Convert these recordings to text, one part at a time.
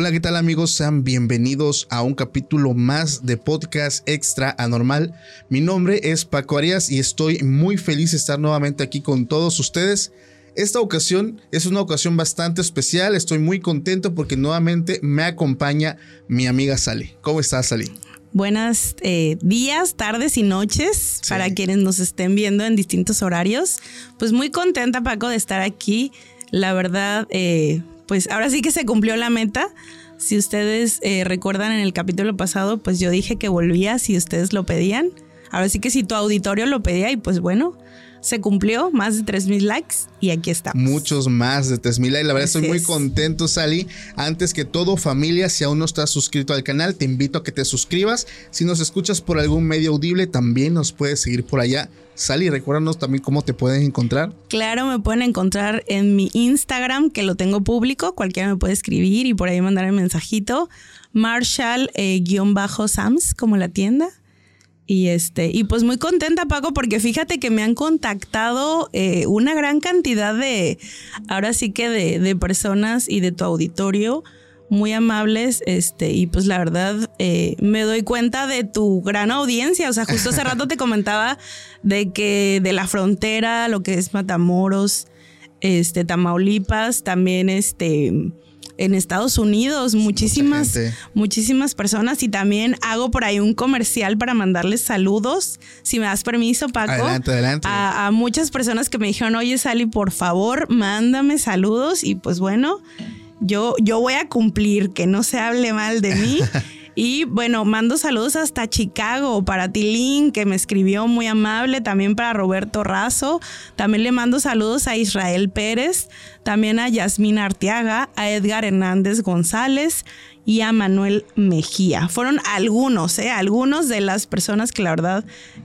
Hola, ¿qué tal amigos? Sean bienvenidos a un capítulo más de Podcast Extra Anormal. Mi nombre es Paco Arias y estoy muy feliz de estar nuevamente aquí con todos ustedes. Esta ocasión es una ocasión bastante especial, estoy muy contento porque nuevamente me acompaña mi amiga Sally. ¿Cómo estás, Sally? Buenas eh, días, tardes y noches Sí. para quienes nos estén viendo en distintos horarios. Pues muy contenta, Paco, de estar aquí. La verdad, eh, pues ahora sí que se cumplió la meta. Si ustedes eh, recuerdan en el capítulo pasado, pues yo dije que volvía si ustedes lo pedían. Ahora sí que si tu auditorio lo pedía y pues bueno, se cumplió, más de 3.000 likes y aquí estamos. Muchos más de 3000 y la verdad Así estoy muy es. contento, Sally. Antes que todo, familia, si aún no estás suscrito al canal, te invito a que te suscribas. Si nos escuchas por algún medio audible, también nos puedes seguir por allá. Sally, recuérdanos también cómo te pueden encontrar. Claro, me pueden encontrar en mi Instagram, que lo tengo público. Cualquiera me puede escribir y por ahí mandar el mensajito. Marshall-Sams, como la tienda. Y este, y pues muy contenta, Paco, porque fíjate que me han contactado eh, una gran cantidad de, ahora sí que de, de personas y de tu auditorio muy amables, este, y pues la verdad eh, me doy cuenta de tu gran audiencia. O sea, justo hace rato te comentaba de que de la frontera, lo que es Matamoros, este, Tamaulipas, también este en Estados Unidos, muchísimas, muchísimas personas. Y también hago por ahí un comercial para mandarles saludos. Si me das permiso, Paco. Adelante, adelante. A, a muchas personas que me dijeron, oye, Sally, por favor, mándame saludos. Y pues bueno, yo, yo voy a cumplir, que no se hable mal de mí. Y bueno, mando saludos hasta Chicago para Tilín, que me escribió muy amable, también para Roberto Razo. También le mando saludos a Israel Pérez, también a Yasmín Arteaga, a Edgar Hernández González y a Manuel Mejía. Fueron algunos, ¿eh? Algunos de las personas que la verdad,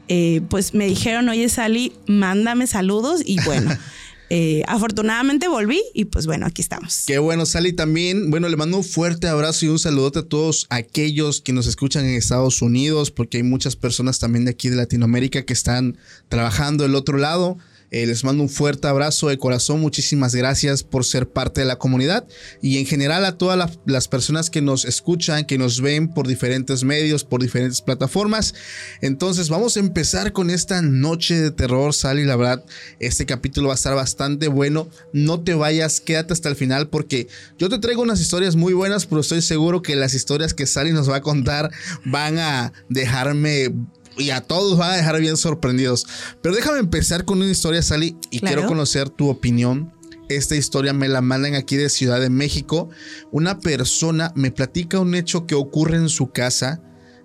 eh, pues me dijeron, oye Sally, mándame saludos y bueno. eh, afortunadamente volví y pues bueno, aquí estamos. Qué bueno, Sally también. Bueno, le mando un fuerte abrazo y un saludote a todos aquellos que nos escuchan en Estados Unidos, porque hay muchas personas también de aquí de Latinoamérica que están trabajando del otro lado. Eh, les mando un fuerte abrazo de corazón. Muchísimas gracias por ser parte de la comunidad y en general a todas la- las personas que nos escuchan, que nos ven por diferentes medios, por diferentes plataformas. Entonces vamos a empezar con esta noche de terror, Sally. La verdad, este capítulo va a estar bastante bueno. No te vayas, quédate hasta el final porque yo te traigo unas historias muy buenas, pero estoy seguro que las historias que Sally nos va a contar van a dejarme y a todos van a dejar bien sorprendidos. Pero déjame empezar con una historia, Sally, y Claro. quiero conocer tu opinión. Esta historia me la mandan aquí de Ciudad de México. Una persona me platica un hecho que ocurre en su casa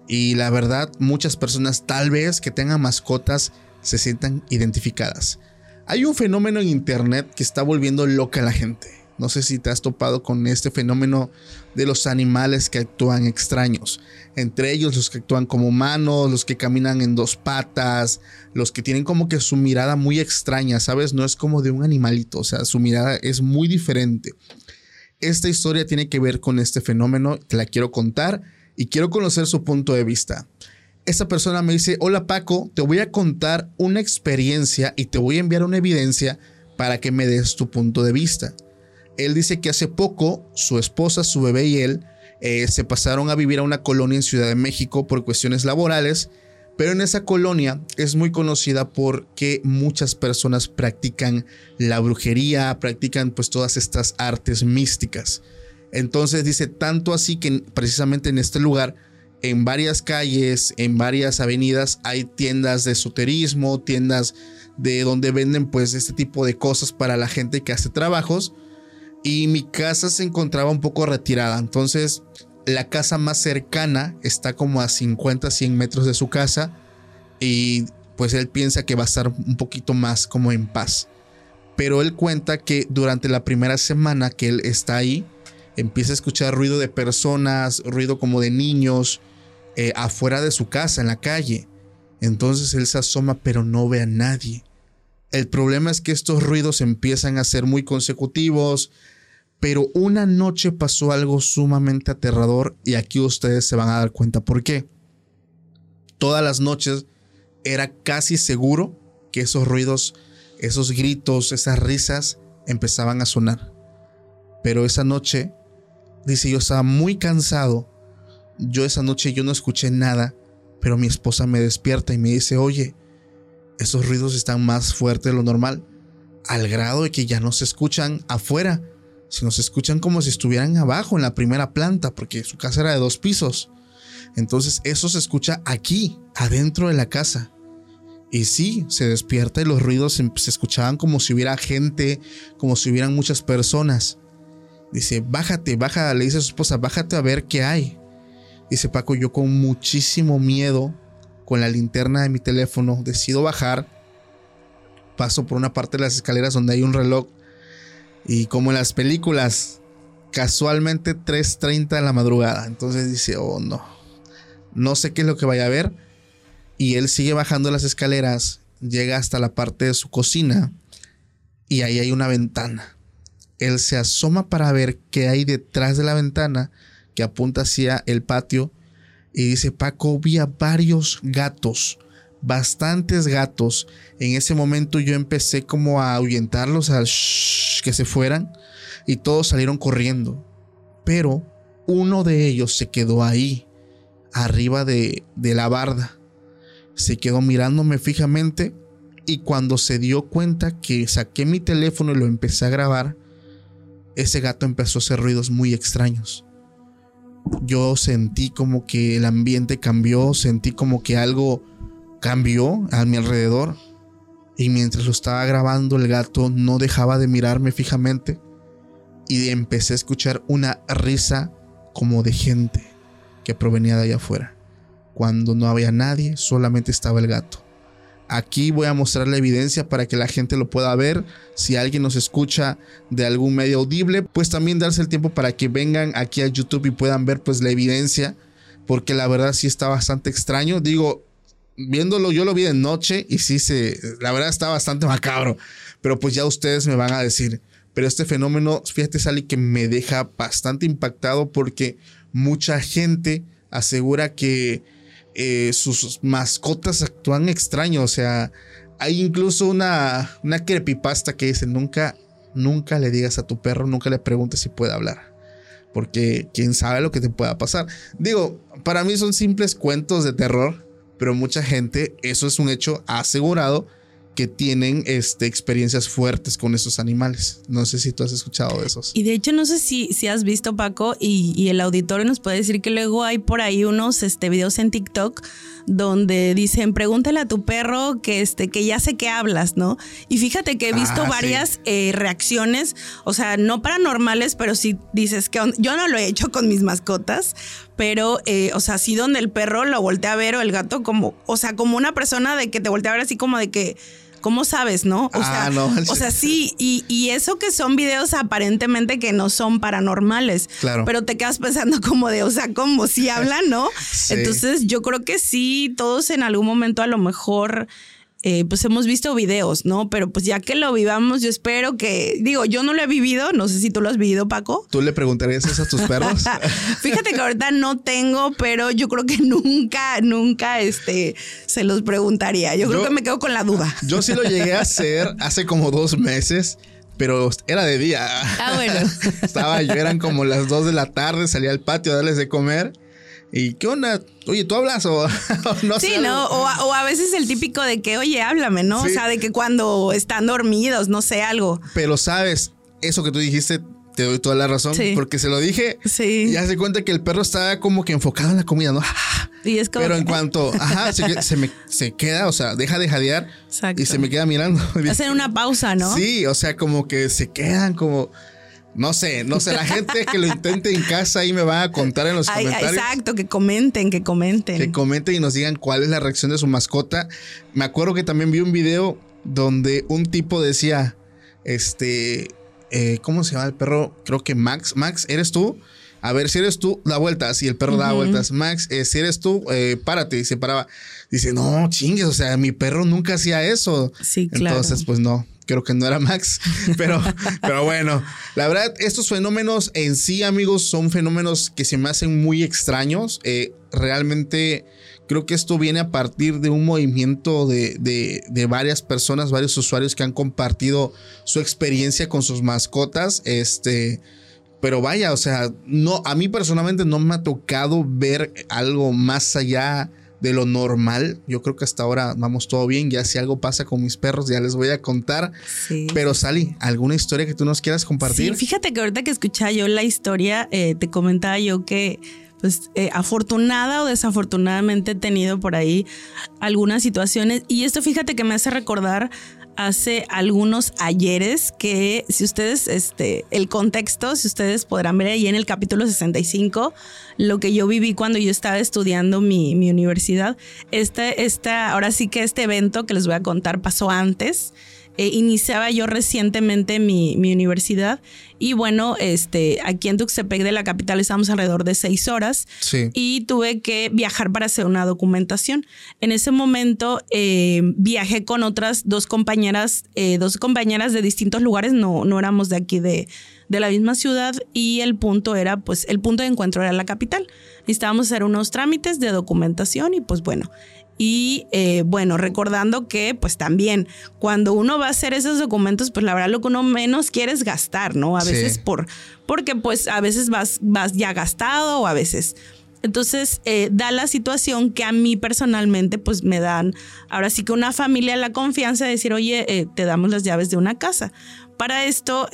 y la verdad muchas personas tal vez que tengan mascotas se sientan identificadas. Hay un fenómeno en internet que está volviendo loca a la gente. No sé si te has topado con este fenómeno de los animales que actúan extraños. Entre ellos los que actúan como humanos, los que caminan en dos patas, los que tienen como que su mirada muy extraña, ¿sabes? No es como de un animalito, o sea, su mirada es muy diferente. Esta historia tiene que ver con este fenómeno, te la quiero contar y quiero conocer su punto de vista. Esta persona me dice, hola Paco, te voy a contar una experiencia y te voy a enviar una evidencia para que me des tu punto de vista. Él dice que hace poco su esposa, su bebé y él eh, se pasaron a vivir a una colonia en Ciudad de México por cuestiones laborales, pero en esa colonia es muy conocida porque muchas personas practican la brujería, practican pues todas estas artes místicas. Entonces dice tanto así que precisamente en este lugar, en varias calles, en varias avenidas, hay tiendas de esoterismo, tiendas de donde venden pues este tipo de cosas para la gente que hace trabajos. Y mi casa se encontraba un poco retirada. Entonces la casa más cercana está como a 50, 100 metros de su casa. Y pues él piensa que va a estar un poquito más como en paz. Pero él cuenta que durante la primera semana que él está ahí, empieza a escuchar ruido de personas, ruido como de niños, eh, afuera de su casa, en la calle. Entonces él se asoma pero no ve a nadie. El problema es que estos ruidos empiezan a ser muy consecutivos, pero una noche pasó algo sumamente aterrador y aquí ustedes se van a dar cuenta por qué. Todas las noches era casi seguro que esos ruidos, esos gritos, esas risas empezaban a sonar. Pero esa noche, dice, yo estaba muy cansado. Yo esa noche yo no escuché nada, pero mi esposa me despierta y me dice, oye, esos ruidos están más fuertes de lo normal, al grado de que ya no se escuchan afuera se nos escuchan como si estuvieran abajo en la primera planta, porque su casa era de dos pisos. Entonces eso se escucha aquí, adentro de la casa. Y sí, se despierta y los ruidos se, escuchaban como si hubiera gente, como si hubieran muchas personas. Dice, bájate, baja, le dice a su esposa, bájate a ver qué hay. Dice Paco, yo con muchísimo miedo, con la linterna de mi teléfono, decido bajar. Paso por una parte de las escaleras donde hay un reloj y como en las películas, casualmente 3.30 de la madrugada. Entonces dice, oh no, no sé qué es lo que vaya a ver. Y él sigue bajando las escaleras, llega hasta la parte de su cocina y ahí hay una ventana. Él se asoma para ver qué hay detrás de la ventana que apunta hacia el patio y dice, Paco, vi a varios gatos bastantes gatos. En ese momento yo empecé como a ahuyentarlos, a que se fueran y todos salieron corriendo. Pero uno de ellos se quedó ahí, arriba de, de la barda. Se quedó mirándome fijamente y cuando se dio cuenta que saqué mi teléfono y lo empecé a grabar, ese gato empezó a hacer ruidos muy extraños. Yo sentí como que el ambiente cambió, sentí como que algo cambió a mi alrededor y mientras lo estaba grabando el gato no dejaba de mirarme fijamente y empecé a escuchar una risa como de gente que provenía de allá afuera. Cuando no había nadie, solamente estaba el gato. Aquí voy a mostrar la evidencia para que la gente lo pueda ver. Si alguien nos escucha de algún medio audible, pues también darse el tiempo para que vengan aquí a YouTube y puedan ver pues la evidencia, porque la verdad sí está bastante extraño. Digo, viéndolo, yo lo vi de noche y sí se, la verdad está bastante macabro, pero pues ya ustedes me van a decir, pero este fenómeno, fíjate Sally, que me deja bastante impactado porque mucha gente asegura que eh, sus mascotas actúan extraño, o sea, hay incluso una, una creepypasta que dice, nunca, nunca le digas a tu perro, nunca le preguntes si puede hablar porque quién sabe lo que te pueda pasar. Digo, para mí son simples cuentos de terror, pero mucha gente, eso es un hecho asegurado, que tienen este, experiencias fuertes con esos animales. No sé si tú has escuchado de esos. Y de hecho, no sé si, si has visto, Paco, y, el auditorio nos puede decir que luego hay por ahí unos este, videos en TikTok donde dicen, pregúntale a tu perro que, este, que ya sé que hablas, ¿no? Y fíjate que he visto ah, varias eh, reacciones, o sea, no paranormales, pero sí dices que yo no lo he hecho con mis mascotas, pero, eh, o sea, sí donde el perro lo voltea a ver o el gato como, o sea, como una persona de que te voltea a ver así como de que ¿Cómo sabes, no? O ah, sea, o sea, sí, y, eso que son videos aparentemente que no son paranormales. Claro. Pero te quedas pensando como de, o sea, como si hablan, ¿no? Entonces, yo creo que sí, todos en algún momento a lo mejor eh, pues hemos visto videos, ¿no? Pero pues ya que lo vivamos, yo espero que, digo, yo no lo he vivido, no sé si tú lo has vivido, Paco. ¿Tú le preguntarías eso a tus perros? Fíjate que ahorita no tengo, pero yo creo que nunca, nunca, este, se los preguntaría. Yo, creo que me quedo con la duda. Yo sí lo llegué a hacer hace como dos meses pero era de día. Ah, bueno. Estaba yo, eran como las 2 de la tarde, salía al patio a darles de comer. ¿Y qué onda? Oye, ¿tú hablas o, no Sí, ¿no? O a, veces el típico de que, oye, háblame, ¿no? O sea, de que cuando están dormidos, no sé, algo. Pero sabes, eso que tú dijiste, te doy toda la razón, porque se lo dije. Sí. Y ya se cuenta que el perro está como que enfocado en la comida, ¿no? Y es como Pero en cuanto, ajá, se, me, se queda, o sea, deja de jadear y se me queda mirando. Hacen una pausa, ¿no? Sí, o sea, como que se quedan como no sé, no sé, la gente que lo intente en casa ahí me va a contar en los comentarios. Exacto, que comenten, que comenten. Que comenten y nos digan cuál es la reacción de su mascota. Me acuerdo que también vi un video donde un tipo decía, este, eh, ¿cómo se llama el perro? Creo que Max. Max, ¿eres tú? A ver, si eres tú, da vueltas. Y el perro da vueltas. Max, eh, si eres tú, eh, párate. Y se paraba. Dice, no, chingues, o sea, mi perro nunca hacía eso. Sí, claro. Entonces, pues no, creo que no era Max, pero, pero bueno, la verdad, estos fenómenos en sí, amigos, son fenómenos que se me hacen muy extraños. Eh, realmente creo que esto viene a partir de un movimiento de, de, varias personas, varios usuarios que han compartido su experiencia con sus mascotas. Este. Pero vaya, o sea, no, a mí personalmente no me ha tocado ver algo más allá de lo normal. Yo creo que hasta ahora vamos todo bien. Ya si algo pasa con mis perros, ya les voy a contar. Pero Sally, ¿alguna historia que tú nos quieras compartir? Sí, fíjate que ahorita que escuchaba yo la historia, eh, te comentaba yo que pues eh, afortunada o desafortunadamente he tenido por ahí algunas situaciones y esto fíjate que me hace recordar hace algunos ayeres que si ustedes, este, el contexto, si ustedes podrán ver ahí en el capítulo 65, lo que yo viví cuando yo estaba estudiando mi, mi universidad, este, esta, ahora sí que este evento que les voy a contar pasó antes. Eh, iniciaba yo recientemente mi, mi, universidad. Y bueno, este, aquí en Tuxtepec de la capital estamos alrededor de seis horas. Y tuve que viajar para hacer una documentación. En ese momento eh, viajé con otras dos compañeras, eh, dos compañeras de distintos lugares, no, no éramos de aquí de, de la misma ciudad. Y el punto era, pues, el punto de encuentro era la capital. Necesitábamos hacer unos trámites de documentación y pues bueno, y eh, bueno, recordando que pues también cuando uno va a hacer esos documentos, pues la verdad lo que uno menos quiere es gastar, ¿no? A veces por, porque pues a veces vas, vas ya gastado o a veces... Entonces eh, da la situación que a mí personalmente pues me dan, ahora sí que una familia la confianza de decir, oye, eh, te damos las llaves de una casa. Para esto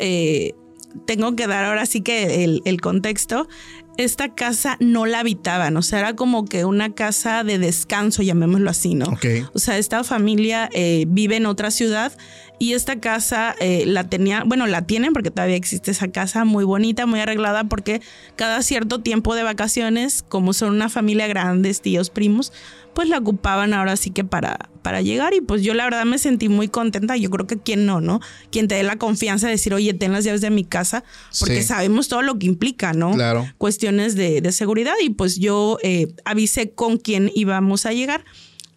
tengo que dar ahora sí que el, el contexto esta casa no la habitaban, o sea, era como que una casa de descanso, llamémoslo así, ¿no? O sea, esta familia eh, vive en otra ciudad y esta casa eh, la tenía, bueno, la tienen porque todavía existe esa casa muy bonita, muy arreglada, porque cada cierto tiempo de vacaciones, como son una familia grande, tíos, primos, pues la ocupaban ahora sí que para, para llegar y pues yo la verdad me sentí muy contenta, yo creo que quien no, ¿no? Quien te dé la confianza de decir, oye, ten las llaves de mi casa, porque sabemos todo lo que implica, ¿no? Claro. Cuestiones de, seguridad y pues yo eh, avisé con quién íbamos a llegar,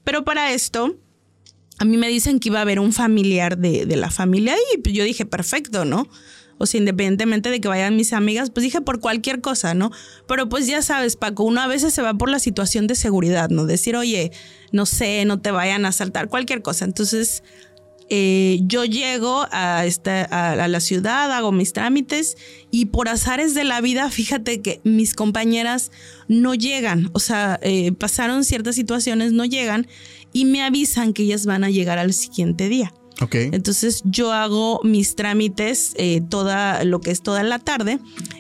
pero para esto... A mí me dicen que iba a haber un familiar de, de la familia y pues yo dije, perfecto, ¿no? O sea, independientemente de que vayan mis amigas, pues dije por cualquier cosa, ¿no? Pero pues ya sabes, Paco, uno a veces se va por la situación de seguridad, ¿no? Decir, oye, no sé, no te vayan a asaltar, cualquier cosa. Entonces, eh, yo llego a, esta, a, la ciudad, hago mis trámites y por azares de la vida, fíjate que mis compañeras no llegan, o sea, eh, pasaron ciertas situaciones, no llegan y me avisan que ellas van a llegar al siguiente día. Entonces yo hago mis trámites eh, toda lo que es toda la tarde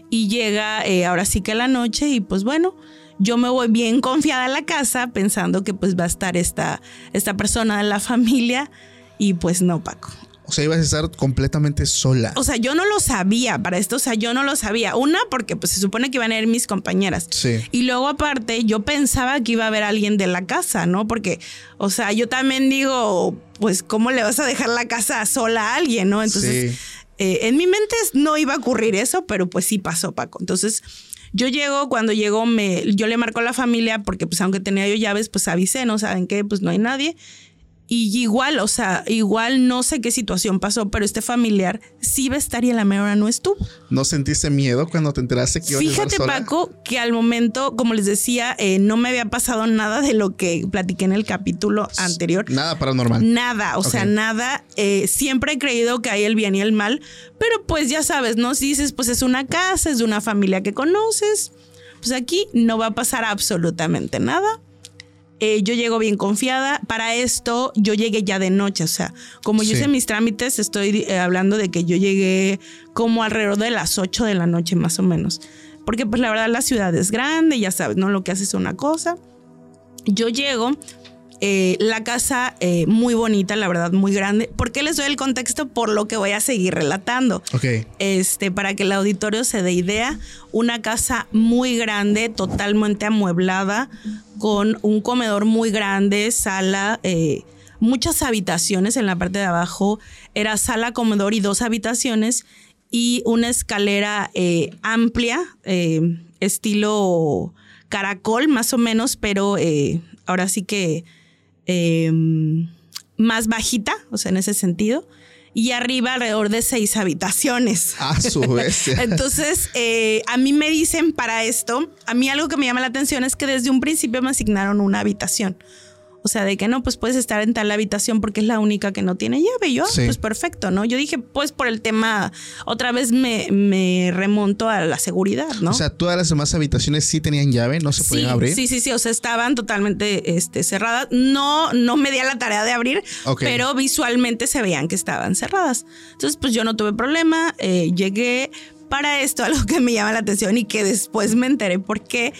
y llega eh, ahora sí que la noche y pues bueno, yo me voy bien confiada a la casa pensando que pues va a estar esta, esta persona de la familia y pues no, Paco. O sea, ibas a estar completamente sola. O sea, yo no lo sabía para esto. O sea, yo no lo sabía. Una, porque pues se supone que iban a ir mis compañeras. Sí. Y luego, aparte, yo pensaba que iba a haber alguien de la casa, ¿no? Porque, o sea, yo también digo, pues, ¿cómo le vas a dejar la casa sola a alguien, no? Entonces, eh, en mi mente no iba a ocurrir eso, pero pues sí pasó, Paco. Entonces, yo llego, cuando llego, me, yo le marco a la familia, porque pues aunque tenía yo llaves, pues avisé, ¿no? ¿Saben qué? Pues no hay nadie Y igual, o sea, igual no sé qué situación pasó, pero este familiar sí va a estar y a la mejor no estuvo. ¿No sentiste miedo cuando te enteraste que ibas a Fíjate, sola? Paco, que al momento, como les decía, eh, no me había pasado nada de lo que platiqué en el capítulo anterior. Nada paranormal. Nada, o sea, Ok. nada. Eh, siempre he creído que hay el bien y el mal, pero pues ya sabes, ¿no? Si dices, pues es una casa, es de una familia que conoces, pues aquí no va a pasar absolutamente nada. Eh, yo llego bien confiada. Para esto, yo llegué ya de noche. O sea, como yo Sí. hice mis trámites, estoy eh, hablando de que yo llegué como alrededor de las 8 de la noche, más o menos. Porque, pues, la verdad, la ciudad es grande, ya sabes, ¿no? Lo que haces es una cosa. Yo llego, eh, la casa eh, muy bonita, la verdad, muy grande. ¿Por qué les doy el contexto? Por lo que voy a seguir relatando. Ok. Este, para que el auditorio se dé idea, una casa muy grande, totalmente amueblada, con un comedor muy grande, sala, eh, muchas habitaciones en la parte de abajo. Era sala, comedor y dos habitaciones y una escalera amplia, estilo caracol más o menos, pero ahora sí que eh, más bajita, o sea, en ese sentido. Y arriba alrededor de seis habitaciones. A su vez. Entonces, eh, a mí me dicen para esto, a mí algo que me llama la atención es que desde un principio me asignaron una habitación. O sea, de que no, pues puedes estar en tal habitación porque es la única que no tiene llave. Y yo, ah, Sí. pues perfecto, ¿no? Yo dije, pues por el tema, otra vez me, me remonto a la seguridad, ¿no? O sea, todas las demás habitaciones sí tenían llave, no se Sí, podían abrir. sí, sí, sí, o sea, estaban totalmente este, cerradas. No, no me di a la tarea de abrir, Ok. pero visualmente se veían que estaban cerradas. Entonces, pues yo no tuve problema, eh, llegué para esto, algo que me llama la atención y que después me enteré porque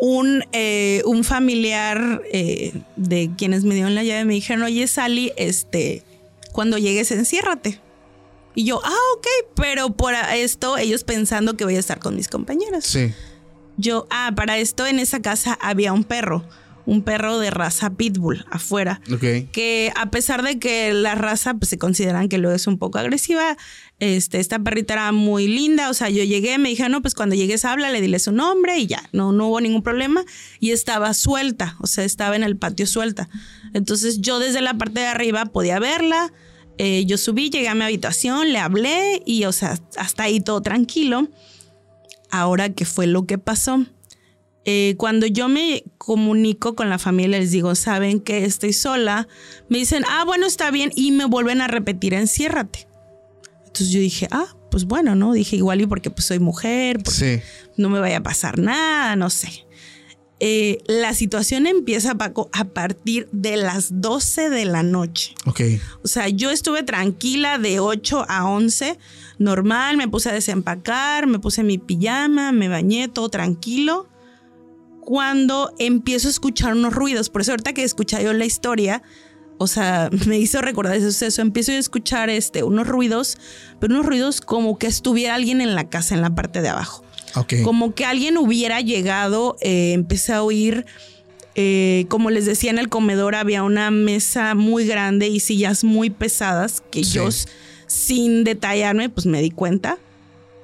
un, eh, un familiar eh, de quienes me dieron la llave me dijeron, oye, Sally, este, cuando llegues, enciérrate. Y yo, ah, ok, pero por esto ellos pensando que voy a estar con mis compañeras. Sí. Yo, ah, para esto en esa casa había un perro, un perro de raza pitbull afuera. Ok. Que a pesar de que la raza pues, se consideran que luego es un poco agresiva, este, esta perrita era muy linda. O sea, yo llegué, me dijeron, no, pues cuando llegues háblale, dile su nombre y ya, no, no hubo ningún problema. Y estaba suelta, o sea, estaba en el patio suelta. Entonces yo desde la parte de arriba podía verla. Eh, yo subí, llegué a mi habitación, le hablé y, o sea, hasta ahí todo tranquilo. Ahora, ¿qué fue lo que pasó? Eh, cuando yo me comunico con la familia, les digo, ¿saben que estoy sola? Me dicen, ah, bueno, está bien, y me vuelven a repetir, enciérrate. Entonces yo dije, ah, pues bueno, ¿no? Dije igual y porque pues soy mujer, porque Sí. no me vaya a pasar nada, no sé. Eh, la situación empieza, Paco, a partir de las 12 de la noche. Ok. O sea, yo estuve tranquila de 8 a 11, normal, me puse a desempacar, me puse mi pijama, me bañé, todo tranquilo. Cuando empiezo a escuchar unos ruidos, por eso ahorita que escuché yo la historia, o sea, me hizo recordar ese suceso, empiezo a escuchar este, unos ruidos, pero unos ruidos como que estuviera alguien en la casa, en la parte de abajo. Ok. Como que alguien hubiera llegado, eh, empecé a oír, eh, como les decía, en el comedor había una mesa muy grande y sillas muy pesadas que Sí. yo, sin detallarme, pues me di cuenta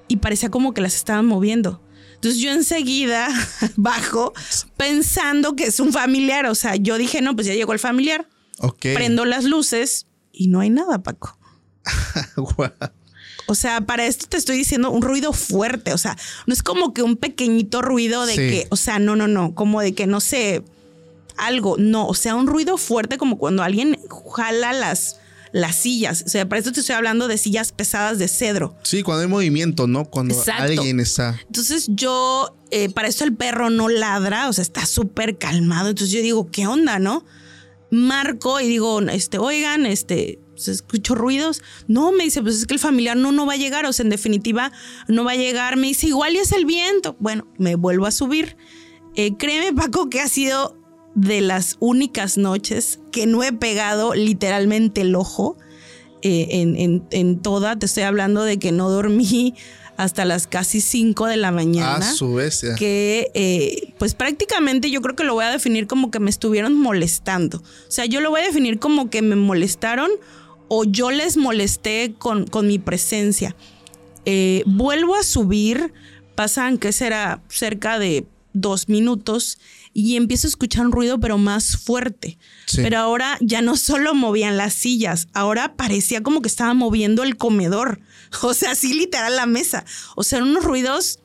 y parecía como que las estaban moviendo. Entonces yo enseguida bajo pensando que es un familiar, o sea, yo dije, no, pues ya llegó el familiar, Ok. prendo las luces y no hay nada, Paco. Guau. O sea, para esto te estoy diciendo un ruido fuerte. O sea, no es como que un pequeñito ruido de Sí. que, o sea, no, no, no, como de que no sé, algo. No, o sea, un ruido fuerte como cuando alguien jala las, las sillas. O sea, para esto te estoy hablando de sillas pesadas de cedro. Sí, cuando hay movimiento, ¿no? Cuando Exacto. alguien está. Entonces yo, eh, para esto el perro no ladra, o sea, está súper calmado. Entonces yo digo, ¿qué onda, no? Marco y digo, este, oigan, este, se escucho ruidos. No, me dice, pues es que el familiar no, no va a llegar, o sea, en definitiva, no va a llegar. Me dice, igual y es el viento. Bueno, me vuelvo a subir. Eh, créeme, Paco, que ha sido de las únicas noches que no he pegado literalmente el ojo eh, en, en- en toda. Te estoy hablando de que no dormí hasta las casi 5 de la A mañana. su vez. ya. Que eh, pues prácticamente yo creo que lo voy a definir como que me estuvieron molestando. O sea, yo lo voy a definir como que me molestaron o yo les molesté con, con mi presencia. Eh, vuelvo a subir, pasan que será cerca de dos minutos y empiezo a escuchar un ruido pero más fuerte. Sí. Pero ahora ya no solo movían las sillas, ahora parecía como que estaba moviendo el comedor. O sea, así literal la mesa. O sea, unos ruidos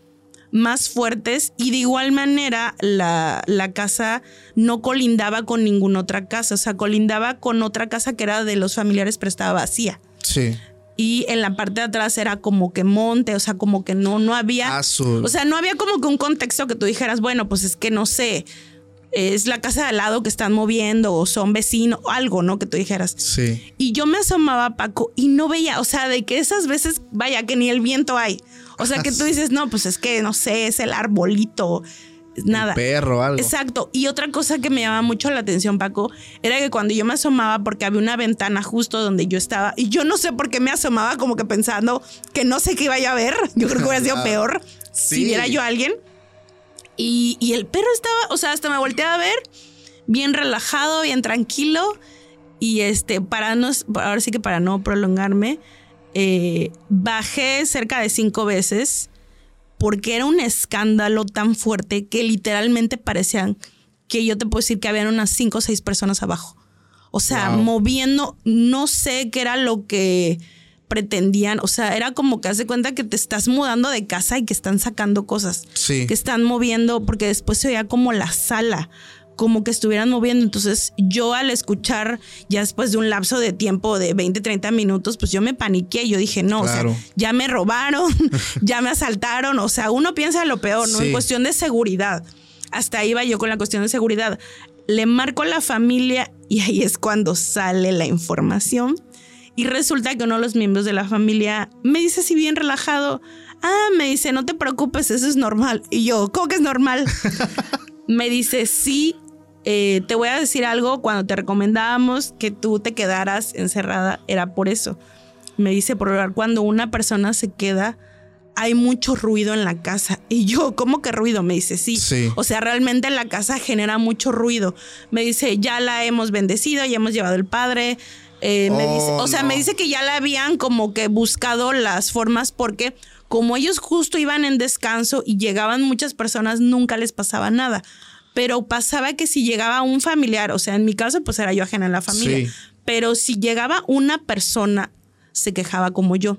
más fuertes y de igual manera la, la, casa no colindaba con ninguna otra casa, o sea, colindaba con otra casa que era de los familiares pero estaba vacía. Sí. Y en la parte de atrás era como que monte, o sea, como que no, no había... Azul. O sea, no había como que un contexto que tú dijeras, bueno, pues es que no sé, es la casa de al lado que están moviendo o son vecinos o algo, ¿no? Que tú dijeras. Sí. Y yo me asomaba, Paco, y no veía, o sea, de que esas veces, vaya, que ni el viento hay. O sea, que tú dices, no, pues es que, no sé, es el arbolito, nada. El perro, algo. Exacto. Y otra cosa que me llamaba mucho la atención, Paco, era que cuando yo me asomaba, porque había una ventana justo donde yo estaba, y yo no sé por qué me asomaba como que pensando que no sé qué iba a ver. Yo creo que hubiera sido peor Sí. si viera yo a alguien. Y, y el perro estaba, o sea, hasta me volteaba a ver, bien relajado, bien tranquilo. Y este, para no, ahora sí que para no prolongarme, eh, bajé cerca de cinco veces porque era un escándalo tan fuerte que literalmente parecían que yo te puedo decir que habían unas cinco o seis personas abajo. O sea, Wow. moviendo, no sé qué era lo que pretendían. O sea, era como que hace cuenta que te estás mudando de casa y que están sacando cosas. Sí. Que están moviendo, porque después se oía como la sala, como que estuvieran moviendo. Entonces, yo al escuchar, ya después de un lapso de tiempo de 20, 30 minutos, pues yo me paniqué. Yo dije, no, o Claro. sea, ya me robaron, ya me asaltaron. O sea, uno piensa lo peor, ¿no? Sí. En cuestión de seguridad. Hasta ahí iba yo con la cuestión de seguridad. Le marco a la familia y ahí es cuando sale la información. Y resulta que uno de los miembros de la familia me dice así bien relajado, ah, me dice, no te preocupes, eso es normal. Y yo, ¿cómo que es normal? me dice, sí, eh, te voy a decir algo, cuando te recomendábamos que tú te quedaras encerrada, era por eso. Me dice, por lo cuando una persona se queda, hay mucho ruido en la casa. Y yo, ¿cómo que ruido? Me dice, sí. Sí. O sea, realmente la casa genera mucho ruido. Me dice, ya la hemos bendecido, ya hemos llevado el padre. Eh, me Oh, dice, o sea, no. me dice que ya la habían como que buscado las formas porque como ellos justo iban en descanso y llegaban muchas personas, nunca les pasaba nada. Pero pasaba que si llegaba un familiar, o sea, en mi caso, pues era yo ajena en la familia. Sí. Pero si llegaba una persona, se quejaba como yo.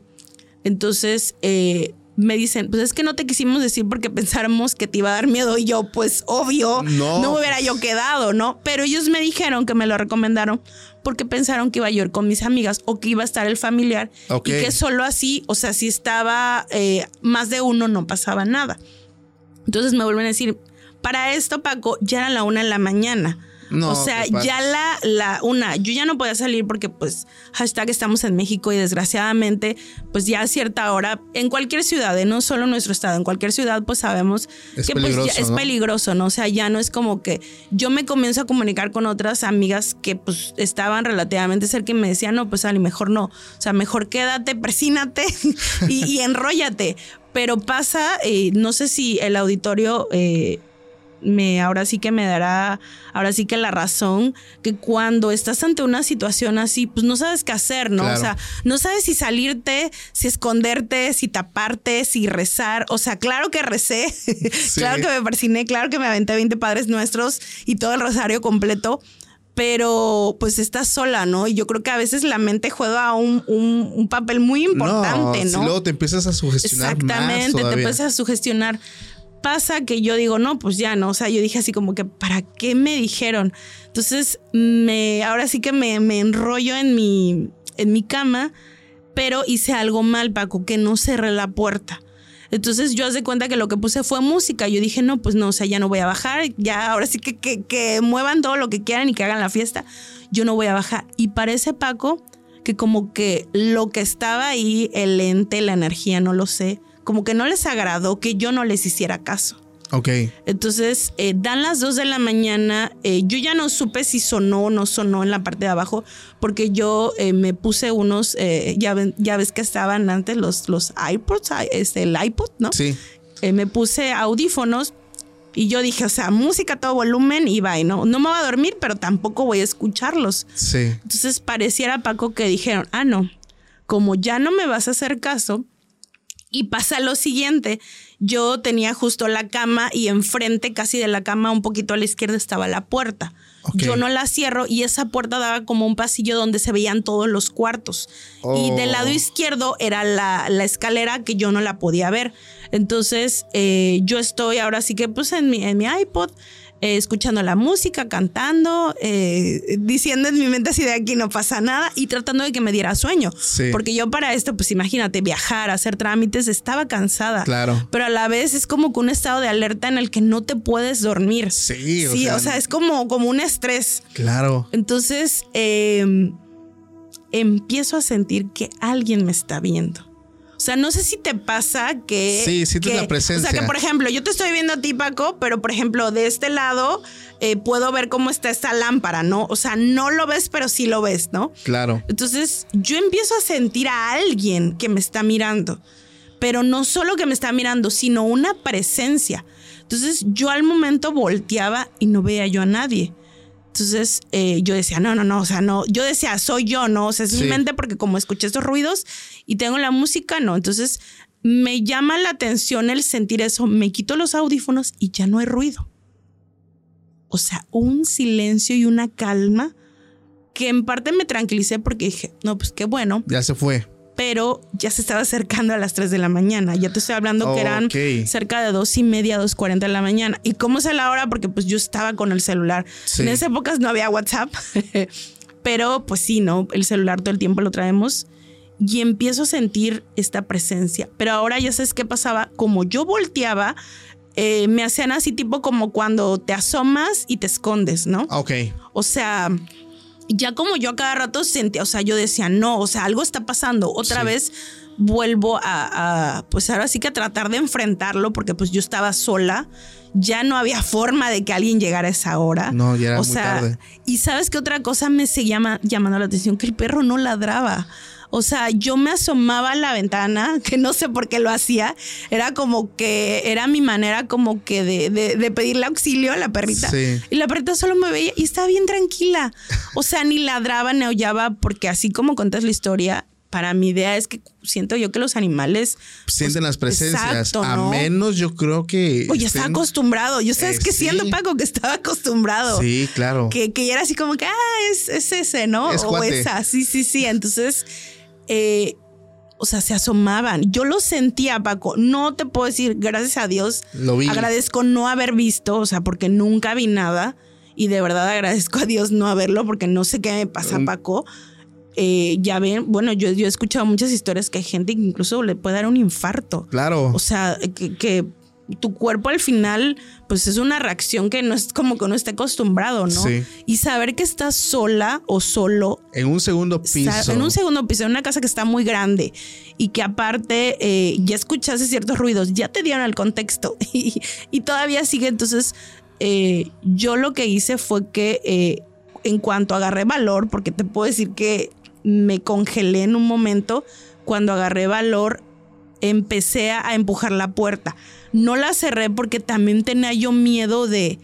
Entonces, eh, me dicen, pues es que no te quisimos decir porque pensáramos que te iba a dar miedo y yo, pues obvio, No, no, me hubiera yo quedado, ¿no? Pero ellos me dijeron que me lo recomendaron porque pensaron que iba a ir con mis amigas o que iba a estar el familiar Ok. y que solo así, o sea, si estaba eh, más de uno no pasaba nada. Entonces me vuelven a decir, para esto, Paco, ya era la una de la mañana. No, o sea, ya la, la una, yo ya no podía salir porque pues hashtag estamos en México y desgraciadamente pues ya a cierta hora en cualquier ciudad, eh, no solo en nuestro estado, en cualquier ciudad pues sabemos Es que pues ya es ¿no? peligroso, ¿no? O sea, ya no es como que yo me comienzo a comunicar con otras amigas que pues estaban relativamente cerca y me decían, no, pues Ali, mejor no, o sea, mejor quédate, persínate y, y enróllate. Pero pasa, eh, no sé si el auditorio... eh, me ahora sí que me dará ahora sí que la razón que cuando estás ante una situación así pues no sabes qué hacer no Claro. o sea no sabes si salirte si esconderte si taparte si rezar o sea claro que recé claro que me persiné claro que me aventé 20 padres nuestros y todo el rosario completo pero pues estás sola, ¿no? Y yo creo que a veces la mente juega un, un- un papel muy importante, si ¿no? luego te empiezas a sugestionar más Exactamente, te empiezas a sugestionar. Pasa que yo digo, no, pues ya no. O sea, yo dije así como que, ¿para qué me dijeron? Entonces, me, ahora sí que me, me enrollo en mi, en mi cama, pero hice algo mal, Paco, que no cerré la puerta. Entonces yo haz de cuenta que lo que puse fue música. Yo dije, no, pues no, o sea, ya no voy a bajar. Ya ahora sí que, que, que muevan todo lo que quieran y que hagan la fiesta. Yo no voy a bajar. Y parece, Paco, que como que lo que estaba ahí, el ente, la energía, no lo sé, como que no les agradó que yo no les hiciera caso. Ok. Entonces, eh, dan las 2 de la mañana. eh, yo ya no supe si sonó o no sonó en la parte de abajo, porque yo eh, me puse unos, eh, ya, ven- ya ves que estaban antes los, los iPods, este, el iPod, ¿no? Sí. Eh, me puse audífonos y yo dije, o sea, música a todo volumen y bye, ¿no? No me voy a dormir, pero tampoco voy a escucharlos. Sí. Entonces pareciera, Paco, que dijeron, ah, no, como ya no me vas a hacer caso, Y pasa lo siguiente, yo tenía justo la cama y enfrente casi de la cama, un poquito a la izquierda, estaba la puerta. Yo no la cierro y esa puerta daba como un pasillo donde se veían todos los cuartos. Y del lado oh. izquierdo era la, escalera que yo no la podía ver. Entonces eh, yo estoy ahora sí que pues en mi, en mi iPod eh, escuchando la música, cantando, eh, diciendo en mi mente así de aquí no pasa nada y tratando de que me diera sueño. Porque yo para esto, pues imagínate, viajar, hacer trámites, estaba cansada. Claro. Pero a la vez es como que un estado de alerta en el que no te puedes dormir. Sí, o, sea, o sea, es como, como un estrés. Claro. Entonces, em, empiezo a sentir que alguien me está viendo. O sea, no sé si te pasa que. Sí, sientes la presencia. O sea, que por ejemplo, yo te estoy viendo a ti, Paco, pero por ejemplo, de este lado eh, puedo ver cómo está esta lámpara, ¿no? O sea, no lo ves, pero sí lo ves, ¿no? Claro. Entonces, yo empiezo a sentir a alguien que me está mirando. Pero no solo que me está mirando, sino una presencia. Entonces, yo al momento volteaba y no veía yo a nadie. Entonces eh, yo decía, no, no, no, o sea, no, yo decía, soy yo, no, o sea, es mi mente porque como escuché estos ruidos y tengo la música, no. Entonces me llama la atención el sentir eso, me quito los audífonos y ya no hay ruido. O sea, un silencio y una calma que en parte me tranquilicé porque dije, no, pues qué bueno. Ya se fue pero ya se estaba acercando a las 3 de la mañana. Ya te estoy hablando que eran cerca de dos y media, 2.40 de la mañana. ¿Y cómo sé la hora? Porque pues yo estaba con el celular. En esa época no había WhatsApp, pero pues sí, ¿no? El celular todo el tiempo lo traemos y empiezo a sentir esta presencia. Pero ahora ya sabes qué pasaba. Como yo volteaba, eh, me hacían así tipo como cuando te asomas y te escondes, ¿no? Ok. O sea ya como yo a cada rato sentía, o sea, yo decía, no, o sea, algo está pasando. Otra vez vuelvo a, pues ahora sí que a tratar de enfrentarlo porque pues yo estaba sola. Ya no había forma de que alguien llegara a esa hora. No, ya era o sea, Y sabes que otra cosa me seguía llamando la atención, que el perro no ladraba. O sea, yo me asomaba a la ventana, que no sé por qué lo hacía. Era como que, era mi manera como que de, de, pedirle auxilio a la perrita. Y la perrita solo me veía y estaba bien tranquila. O sea, ni ladraba ni aullaba, porque así como contas la historia, para mi idea es que siento yo que los animales pues, sienten las presencias. A menos yo creo que. Oye, está acostumbrado. Yo sabes que siendo Paco que estaba acostumbrado. Sí, claro. Que, que era así como que, ah, es, ese, ¿no? o esa. Sí, sí, sí. Entonces eh, o sea, se asomaban. Yo lo sentía, Paco. No te puedo decir, gracias a Dios. Lo vi. Agradezco no haber visto, o sea, porque nunca vi nada. Y de verdad agradezco a Dios no haberlo, porque no sé qué me pasa, mm. Paco. Eh, ya ven, bueno, yo, yo, he escuchado muchas historias que hay gente que incluso le puede dar un infarto. Claro. O sea, que, que tu cuerpo al final, pues es una reacción que no es como que uno esté acostumbrado, ¿no? Sí. Y saber que estás sola o solo. En un segundo piso. En un segundo piso, en una casa que está muy grande y que aparte eh, ya escuchaste ciertos ruidos, ya te dieron el contexto y, todavía sigue. Entonces, eh, yo lo que hice fue que eh, en cuanto agarré valor, porque te puedo decir que me congelé en un momento, cuando agarré valor, empecé a empujar la puerta no la cerré porque también tenía yo miedo de...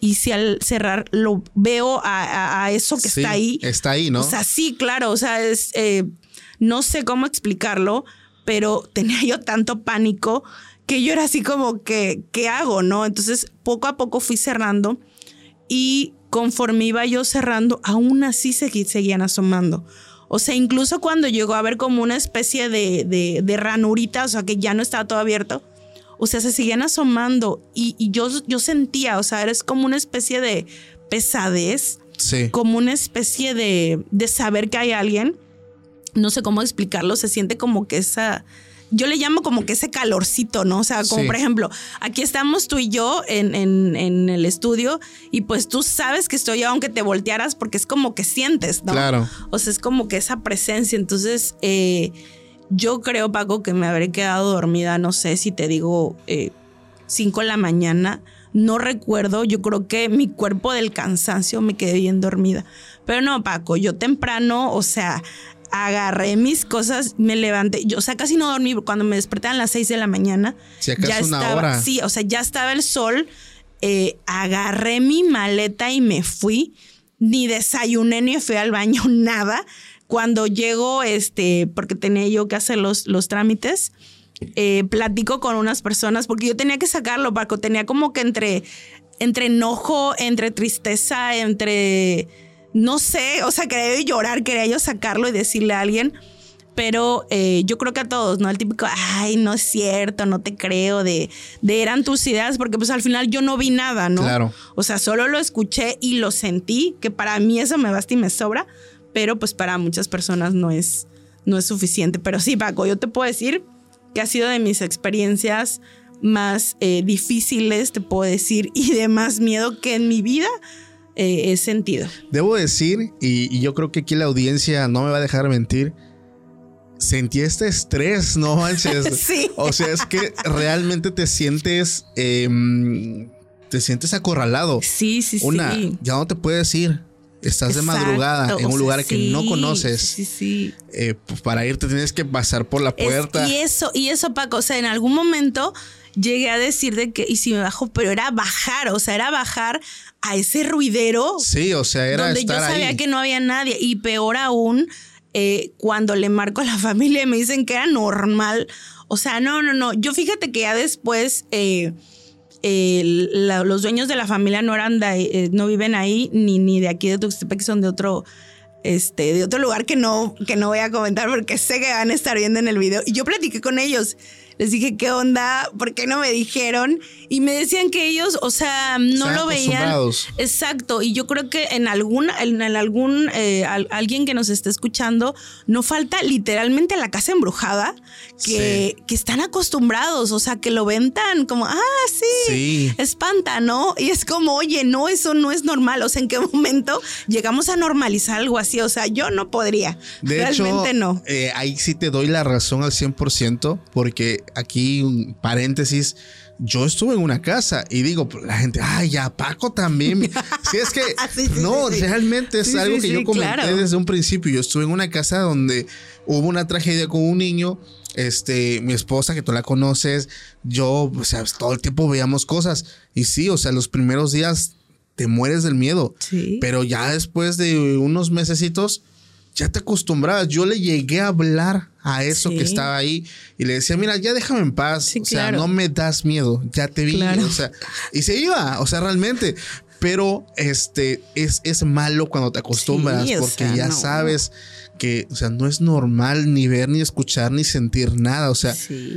Y si al cerrar lo veo a, eso que está ahí. Está ahí, ¿no? O sea, sí, claro. O sea, es, eh, no sé cómo explicarlo, pero tenía yo tanto pánico que yo era así como que, ¿qué hago? ¿No? Entonces, poco a poco fui cerrando y conforme iba yo cerrando, aún así seguían asomando. O sea, incluso cuando llegó a ver como una especie de, de, de ranurita, o sea, que ya no estaba todo abierto, o sea, se seguían asomando y, yo, yo sentía, o sea, eres como una especie de pesadez, sí. como una especie de, de saber que hay alguien. No sé cómo explicarlo, se siente como que esa, yo le llamo como que ese calorcito, ¿no? O sea, como por ejemplo, aquí estamos tú y yo en, en, en, el estudio y pues tú sabes que estoy aunque te voltearas porque es como que sientes, ¿no? Claro. O sea, es como que esa presencia. Entonces, eh, yo creo, Paco, que me habré quedado dormida, no sé si te digo, 5 eh, de la mañana. No recuerdo, yo creo que mi cuerpo del cansancio me quedé bien dormida. Pero no, Paco, yo temprano, o sea, agarré mis cosas, me levanté. Yo, o sea, casi no dormí. Cuando me desperté a las 6 de la mañana, ya estaba, sí, o sea, ya estaba el sol. Eh, agarré mi maleta y me fui. Ni desayuné ni fui al baño, nada. Cuando llego, este, porque tenía yo que hacer los, los trámites, eh, platico con unas personas porque yo tenía que sacarlo, Paco. Tenía como que entre, entre enojo, entre tristeza, entre no sé, o sea, quería llorar, quería yo sacarlo y decirle a alguien. Pero eh, yo creo que a todos, ¿no? El típico, ay, no es cierto, no te creo, de, de eran tus ideas, porque pues al final yo no vi nada, ¿no? Claro. O sea, solo lo escuché y lo sentí, que para mí eso me basta y me sobra, pero pues para muchas personas no es, no es suficiente. Pero sí, Paco, yo te puedo decir que ha sido de mis experiencias más eh, difíciles, te puedo decir, y de más miedo que en mi vida eh, sentido. Debo decir, y, y yo creo que aquí la audiencia no me va a dejar mentir, sentí este estrés, no manches. Sí. O sea, es que realmente te sientes, em, te sientes acorralado. Sí, sí, Una, sí. ya no te puedes ir. Estás de madrugada en un sea, lugar que no conoces. Sí, sí. Eh, pues para irte tienes que pasar por la Es- puerta. y eso, y eso, Paco, o sea, en algún momento llegué a decir de que, y si me bajo, pero era bajar, o sea, era bajar a ese ruidero sí, o sea, era donde yo sabía ahí. que no había nadie. Y peor aún, eh, cuando le marco a la familia y me dicen que era normal. O sea, no, no, no. Yo fíjate que ya después eh, eh, la- los dueños de la familia no eran de ahí, eh, no viven ahí, ni, ni de aquí de Tuxtepec, son de otro. Este, de otro lugar que no, que no voy a comentar porque sé que van a estar viendo en el video. Y yo platiqué con ellos. Les dije, ¿qué onda? ¿Por qué no me dijeron? Y me decían que ellos, o sea, no Están lo veían. Exacto, y yo creo que en algún, en, en algún, eh, al- alguien que nos esté escuchando, no falta literalmente la casa embrujada que, que están acostumbrados, o sea, que lo ven tan como, ah, sí, Sí. espanta, ¿no? Y es como, oye, no, eso no es normal, o sea, ¿en qué momento llegamos a normalizar algo así? O sea, yo no podría, De realmente hecho, no. eh, ahí sí te doy la razón al 100%, porque aquí, un paréntesis, yo estuve en una casa y digo, pues, la gente, ay, ya Paco también. Si es que, Sí, sí, no, sí, realmente es algo que yo comenté claro. desde un principio. Yo estuve en una casa donde hubo una tragedia con un niño. Este, mi esposa, que tú la conoces, yo, o sea, todo el tiempo veíamos cosas. Y sí, o sea, los primeros días te mueres del miedo. Pero ya después de unos mesecitos, ya te acostumbrabas. Yo le llegué a hablar a eso Sí. que estaba ahí y le decía, mira, ya déjame en paz. Sí, o sea, no me das miedo. Ya te vi. Claro. O sea, y se iba, o sea, realmente. Pero este es, es malo cuando te acostumbras Sí, porque sea, ya no. sabes que, o sea, no es normal ni ver, ni escuchar, ni sentir nada. O sea,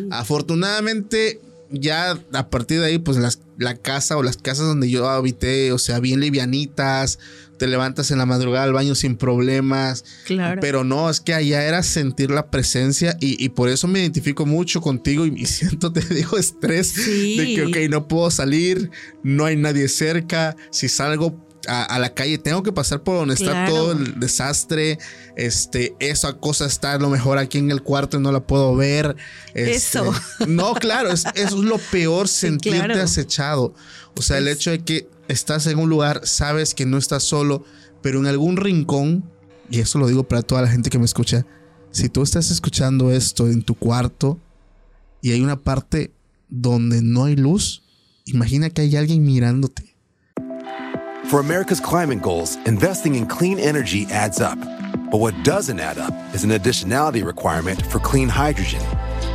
afortunadamente ya a partir de ahí, pues las, la casa o las casas donde yo habité, o sea, bien livianitas, te levantas en la madrugada al baño sin problemas. Claro. Pero no, es que allá era sentir la presencia y, y por eso me identifico mucho contigo y, siento, te digo, estrés Sí. de que, ok, no puedo salir, no hay nadie cerca, si salgo a, a la calle tengo que pasar por donde está todo el desastre, este, esa cosa está a lo mejor aquí en el cuarto y no la puedo ver. este, Eso. No, claro, es, eso es lo peor, sentirte claro. acechado. O sea, el hecho de que estás en un lugar, sabes que no estás solo, pero en algún rincón, y eso lo digo para toda la gente que me escucha, si tú estás escuchando esto en tu cuarto y hay una parte donde no hay luz, imagina que hay alguien mirándote. For America's climate goals, investing in clean energy adds up. But what doesn't add up is an additionality requirement for clean hydrogen.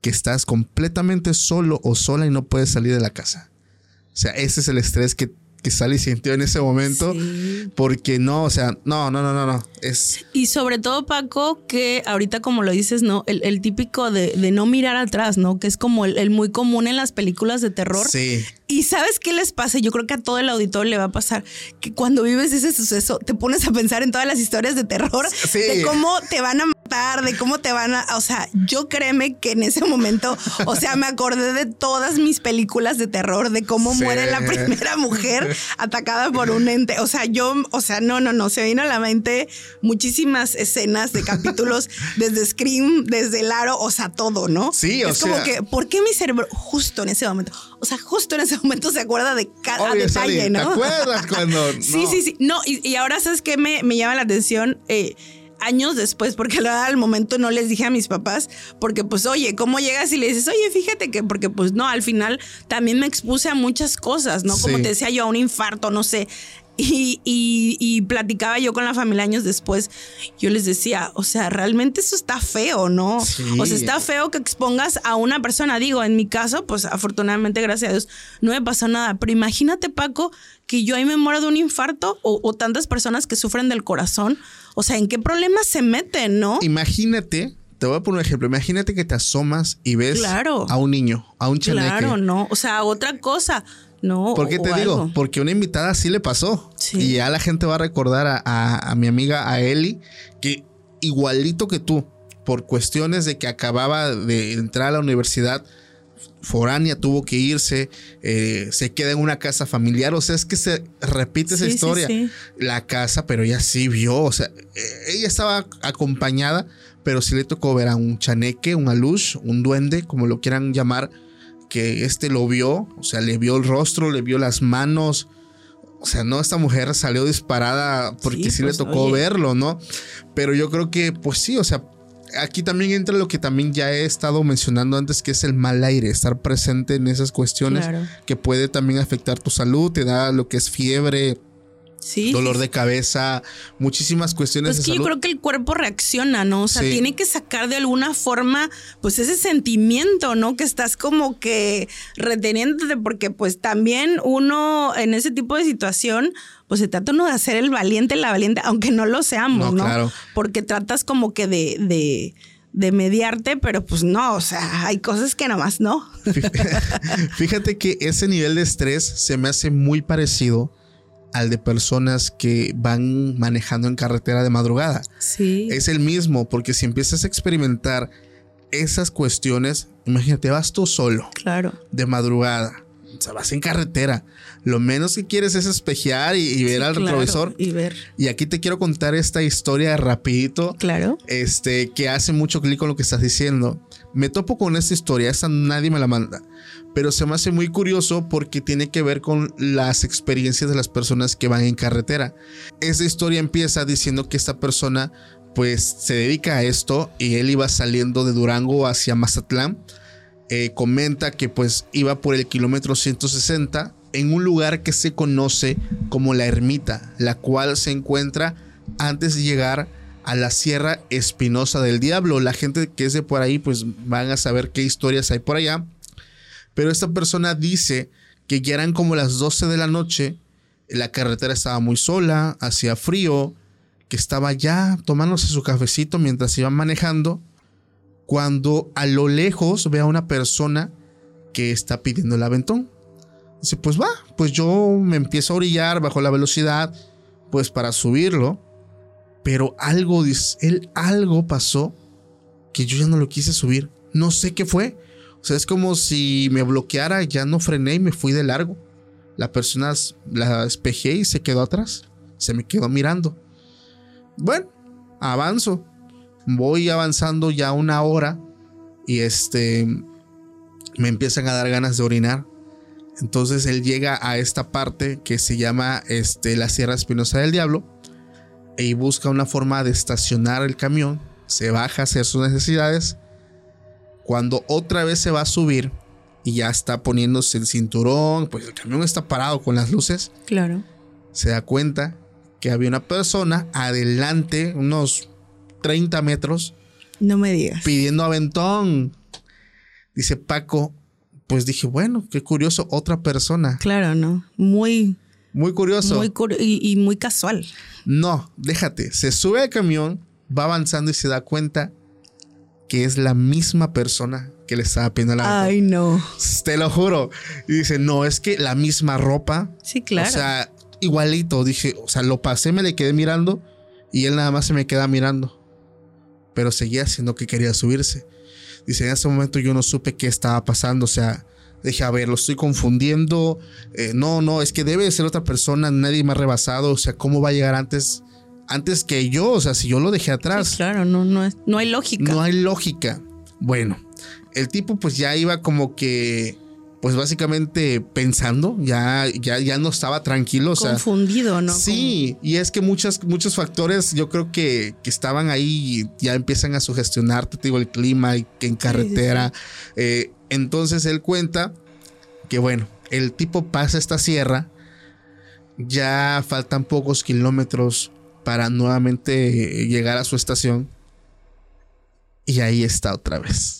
Que estás completamente solo o sola y no puedes salir de la casa. O sea, ese es el estrés que, que Sally sintió en ese momento. Porque no, o sea, no, no, no, no, no. Es. Y sobre todo, Paco, que ahorita como lo dices, ¿no? El, el típico de, de no mirar atrás, ¿no? Que es como el, el muy común en las películas de terror. Sí. Y sabes qué les pasa? Yo creo que a todo el auditorio le va a pasar que cuando vives ese suceso te pones a pensar en todas las historias de terror, Sí. de cómo te van a matar, de cómo te van a, o sea, yo créeme que en ese momento, o sea, me acordé de todas mis películas de terror, de cómo Sí. muere la primera mujer atacada por un ente. O sea, yo, o sea, no, no, no, se vino a la mente muchísimas escenas de capítulos desde Scream, desde El Aro, o sea, todo, ¿no? Sí, o es como sea- que, ¿por qué mi cerebro justo en ese momento? O sea, justo en ese momento se acuerda de cada detalle, Sally, ¿te ¿no? acuerdas cuando- sí, no? sí, sí. No, y, y ahora sabes que me, me llama la atención. Eh, años después, porque la verdad al momento no les dije a mis papás, porque pues oye, ¿cómo llegas y le dices, oye, fíjate que, porque pues no, al final también me expuse a muchas cosas, ¿no? Como Sí. te decía yo, a un infarto, no sé. Y, y- y platicaba yo con la familia años después, yo les decía, o sea, realmente eso está feo, ¿no? Sí. O sea, está feo que expongas a una persona. Digo, en mi caso, pues afortunadamente, gracias a Dios, no me pasó nada. Pero imagínate, Paco, que yo ahí me muero de un infarto o, o tantas personas que sufren del corazón. O sea, ¿en qué problemas se meten, no? Imagínate, te voy a poner un ejemplo. Imagínate que te asomas y ves Claro. a un niño, a un chaneque. Claro, no. O sea, otra cosa. No. ¿Por qué o te digo? algo. Porque una invitada sí le pasó. Sí. Y ya la gente va a recordar a, a- a mi amiga, a Eli, que igualito que tú, por cuestiones de que acababa de entrar a la universidad foránea, tuvo que irse, eh, se queda en una casa familiar. O sea, es que se repite esa Sí, historia. sí. La casa, pero ella sí vio. O sea, eh, ella estaba acompañada, pero sí le tocó ver a un chaneque, un alush, un duende, como lo quieran llamar que este lo vio, o sea, le vio el rostro, le vio las manos. O sea, no, esta mujer salió disparada porque sí, Sí, le pues, tocó oye. verlo, ¿no? Pero yo creo que, pues sí, o sea, aquí también entra lo que también ya he estado mencionando antes, que es el mal aire, estar presente en esas cuestiones Claro. que puede también afectar tu salud, te da lo que es fiebre, Sí. dolor de cabeza, muchísimas cuestiones Pues de que yo creo que el cuerpo reacciona, ¿no? O sea, Sí. tiene que sacar de alguna forma, pues ese sentimiento, ¿no? Que estás como que reteniéndote, porque pues también uno en ese tipo de situación, pues se trata uno de hacer el valiente, la valiente, aunque no lo seamos, No, ¿no? claro. Porque tratas como que de, de, de mediarte, pero pues no, o sea, hay cosas que nada más no. Fíjate que ese nivel de estrés se me hace muy parecido al de personas que van manejando en carretera de madrugada. Sí. Es el mismo, porque si empiezas a experimentar esas cuestiones, imagínate, vas tú solo, Claro. de madrugada. O sea, vas en carretera. Lo menos que quieres es espejear y, y ver Sí, al claro, retrovisor. Y ver. Y aquí te quiero contar esta historia rapidito Claro. este, que hace mucho clic con lo que estás diciendo. Me topo con esta historia, esta nadie me la manda, pero se me hace muy curioso porque tiene que ver con las experiencias de las personas que van en carretera. Esta historia empieza diciendo que esta persona pues se dedica a esto y él iba saliendo de Durango hacia Mazatlán. Eh, comenta que pues iba por el kilómetro 160 en un lugar que se conoce como la ermita, la cual se encuentra antes de llegar a la Sierra Espinosa del Diablo. La gente que es de por ahí pues van a saber qué historias hay por allá. Pero esta persona dice que ya eran como las 12 de la noche, la carretera estaba muy sola, hacía frío, que estaba ya tomándose su cafecito mientras iban manejando, cuando a lo lejos ve a una persona que está pidiendo el aventón. Dice, pues va, pues yo me empiezo a orillar bajo la velocidad, pues para subirlo. Pero algo, dice, él algo pasó que yo ya no lo quise subir. No sé qué fue. O sea, es como si me bloqueara, ya no frené y me fui de largo. La persona la espejé y se quedó atrás. Se me quedó mirando. Bueno, avanzo. Voy avanzando ya una hora y este me empiezan a dar ganas de orinar. Entonces él llega a esta parte que se llama este, la Sierra Espinosa del Diablo y busca una forma de estacionar el camión. Se baja a hacer sus necesidades. Cuando otra vez se va a subir y ya está poniéndose el cinturón, pues el camión está parado con las luces Claro. se da cuenta que había una persona adelante, unos 30 metros, No me digas. pidiendo aventón. Dice Paco, pues dije, bueno, qué curioso, otra persona. Claro, ¿no? Muy, Muy curioso. muy cur- y, y muy casual. No, déjate, se sube al camión, va avanzando y se da cuenta que es la misma persona que le estaba pidiendo la Ay, no. Te lo juro. Y dice, no, es que la misma ropa. Sí, claro. O sea, igualito. Dije, o sea, lo pasé, me le quedé mirando y él nada más se me queda mirando. Pero seguía haciendo que quería subirse. Dice, en ese momento yo no supe qué estaba pasando. O sea, dije, a ver, lo estoy confundiendo. Eh, no, no, es que debe de ser otra persona. Nadie me ha rebasado. O sea, ¿cómo va a llegar antes, antes que yo? O sea, si yo lo dejé atrás. Sí, claro, no, no, es- no hay lógica. No hay lógica. Bueno, el tipo pues ya iba como que, pues básicamente pensando, ya, ya, ya no estaba tranquilo. O sea, Confundido, ¿no? Sí, y es que muchas, muchos factores yo creo que, que estaban ahí y ya empiezan a sugestionarte, te digo, el clima y que en carretera. Eh, entonces él cuenta que bueno, el tipo pasa esta sierra, ya faltan pocos kilómetros para nuevamente llegar a su estación y ahí está otra vez.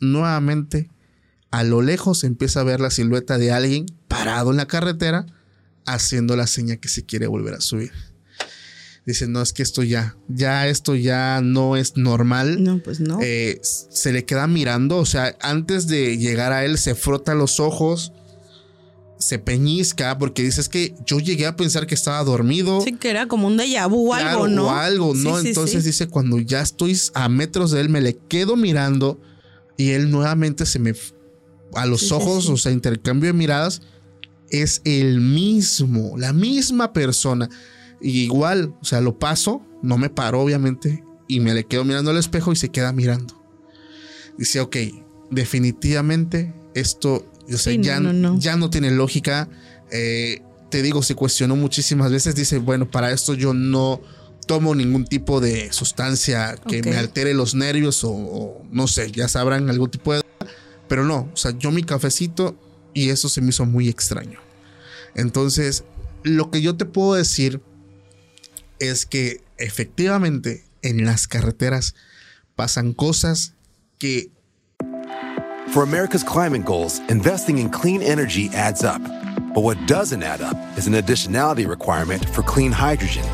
Nuevamente a lo lejos empieza a ver la silueta de alguien parado en la carretera haciendo la seña que se quiere volver a subir. Dice, no, es que esto ya, ya esto ya no es normal. No, pues no. Eh, se le queda mirando, o sea, antes de llegar a él se frota los ojos, se peñizca porque dice, es que yo llegué a pensar que estaba dormido. sí, que era como un déjà vu o Claro, algo, ¿no? O algo, ¿no? Sí, sí, Entonces sí. dice, cuando ya estoy a metros de él, me le quedo mirando y él nuevamente se me... A los Sí, ojos, sí. o sea, intercambio de miradas, es el mismo, la misma persona. Y igual, o sea, lo paso, no me paro, obviamente, y me le quedo mirando al espejo y se queda mirando. Dice, ok, definitivamente esto, o sea, Sí, no, ya, no, no. ya no tiene lógica. Eh, te digo, se cuestionó muchísimas veces. Dice, bueno, para esto yo no tomo ningún tipo de sustancia que Ok. me altere los nervios o, o no sé, ya sabrán algún tipo de... Pero no, o sea, yo mi cafecito y eso se me hizo muy extraño. Entonces, lo que yo te puedo decir es que efectivamente en las carreteras pasan cosas que For America's climate goals, investing in clean energy adds up. But what doesn't add up is an additionality requirement for clean hydrogen.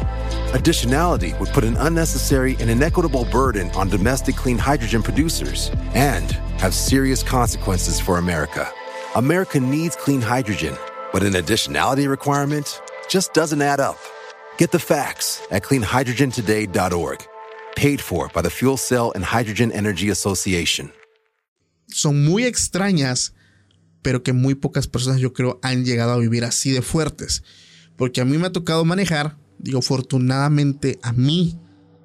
Additionality would put an unnecessary and inequitable burden on domestic clean hydrogen producers and have serious consequences for America. America needs clean hydrogen, but an additionality requirement just doesn't add up. Get the facts at cleanhydrogentoday.org. Paid for by the Fuel Cell and Hydrogen Energy Association. son muy extrañas, pero que muy pocas personas yo creo han llegado a vivir así de fuertes. Porque a mí me ha tocado manejar, digo, afortunadamente a mí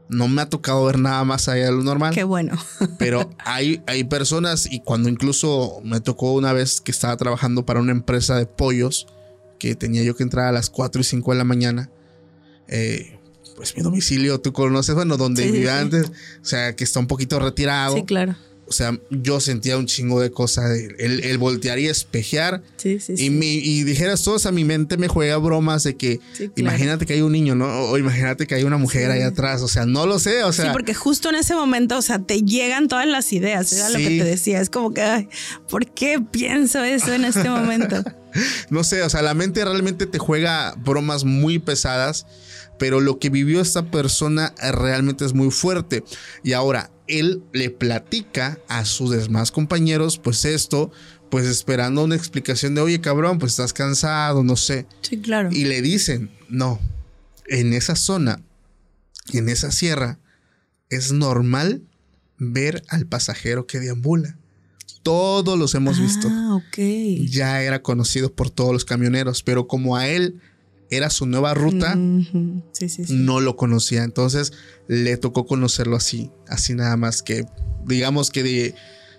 no me ha tocado ver nada más allá de lo normal. Qué bueno. Pero hay, hay personas, y cuando incluso me tocó una vez que estaba trabajando para una empresa de pollos, que tenía yo que entrar a las 4 y 5 de la mañana, eh, pues mi domicilio, tú conoces, bueno, donde Sí, sí, vivía sí. antes, o sea, que está un poquito retirado. Sí, claro. O sea, yo sentía un chingo de cosas. El, el voltear y espejear. Sí, sí, sí. Y, mi, y dijeras todos a mi mente me juega bromas de que claro. imagínate que hay un niño, ¿no? O imagínate que hay una mujer ahí atrás. O sea, no lo sé. O sea, sí, porque justo en ese momento, o sea, te llegan todas las ideas, era lo que te decía, es como que, ay, ¿por qué pienso eso en este momento? no sé, o sea, la mente realmente te juega bromas muy pesadas, pero lo que vivió esta persona eh, realmente es muy fuerte. Y ahora, él le platica a sus demás compañeros, pues esto, pues esperando una explicación de, oye, cabrón, pues estás cansado, no sé. Sí, claro. Y le dicen, no, en esa zona, en esa sierra, es normal ver al pasajero que deambula. Todos los hemos visto. Ah, ok. Ya era conocido por todos los camioneros, pero como a él era su nueva ruta. Sí, sí, sí. no lo conocía. Entonces le tocó conocerlo así, así nada más que, digamos que de,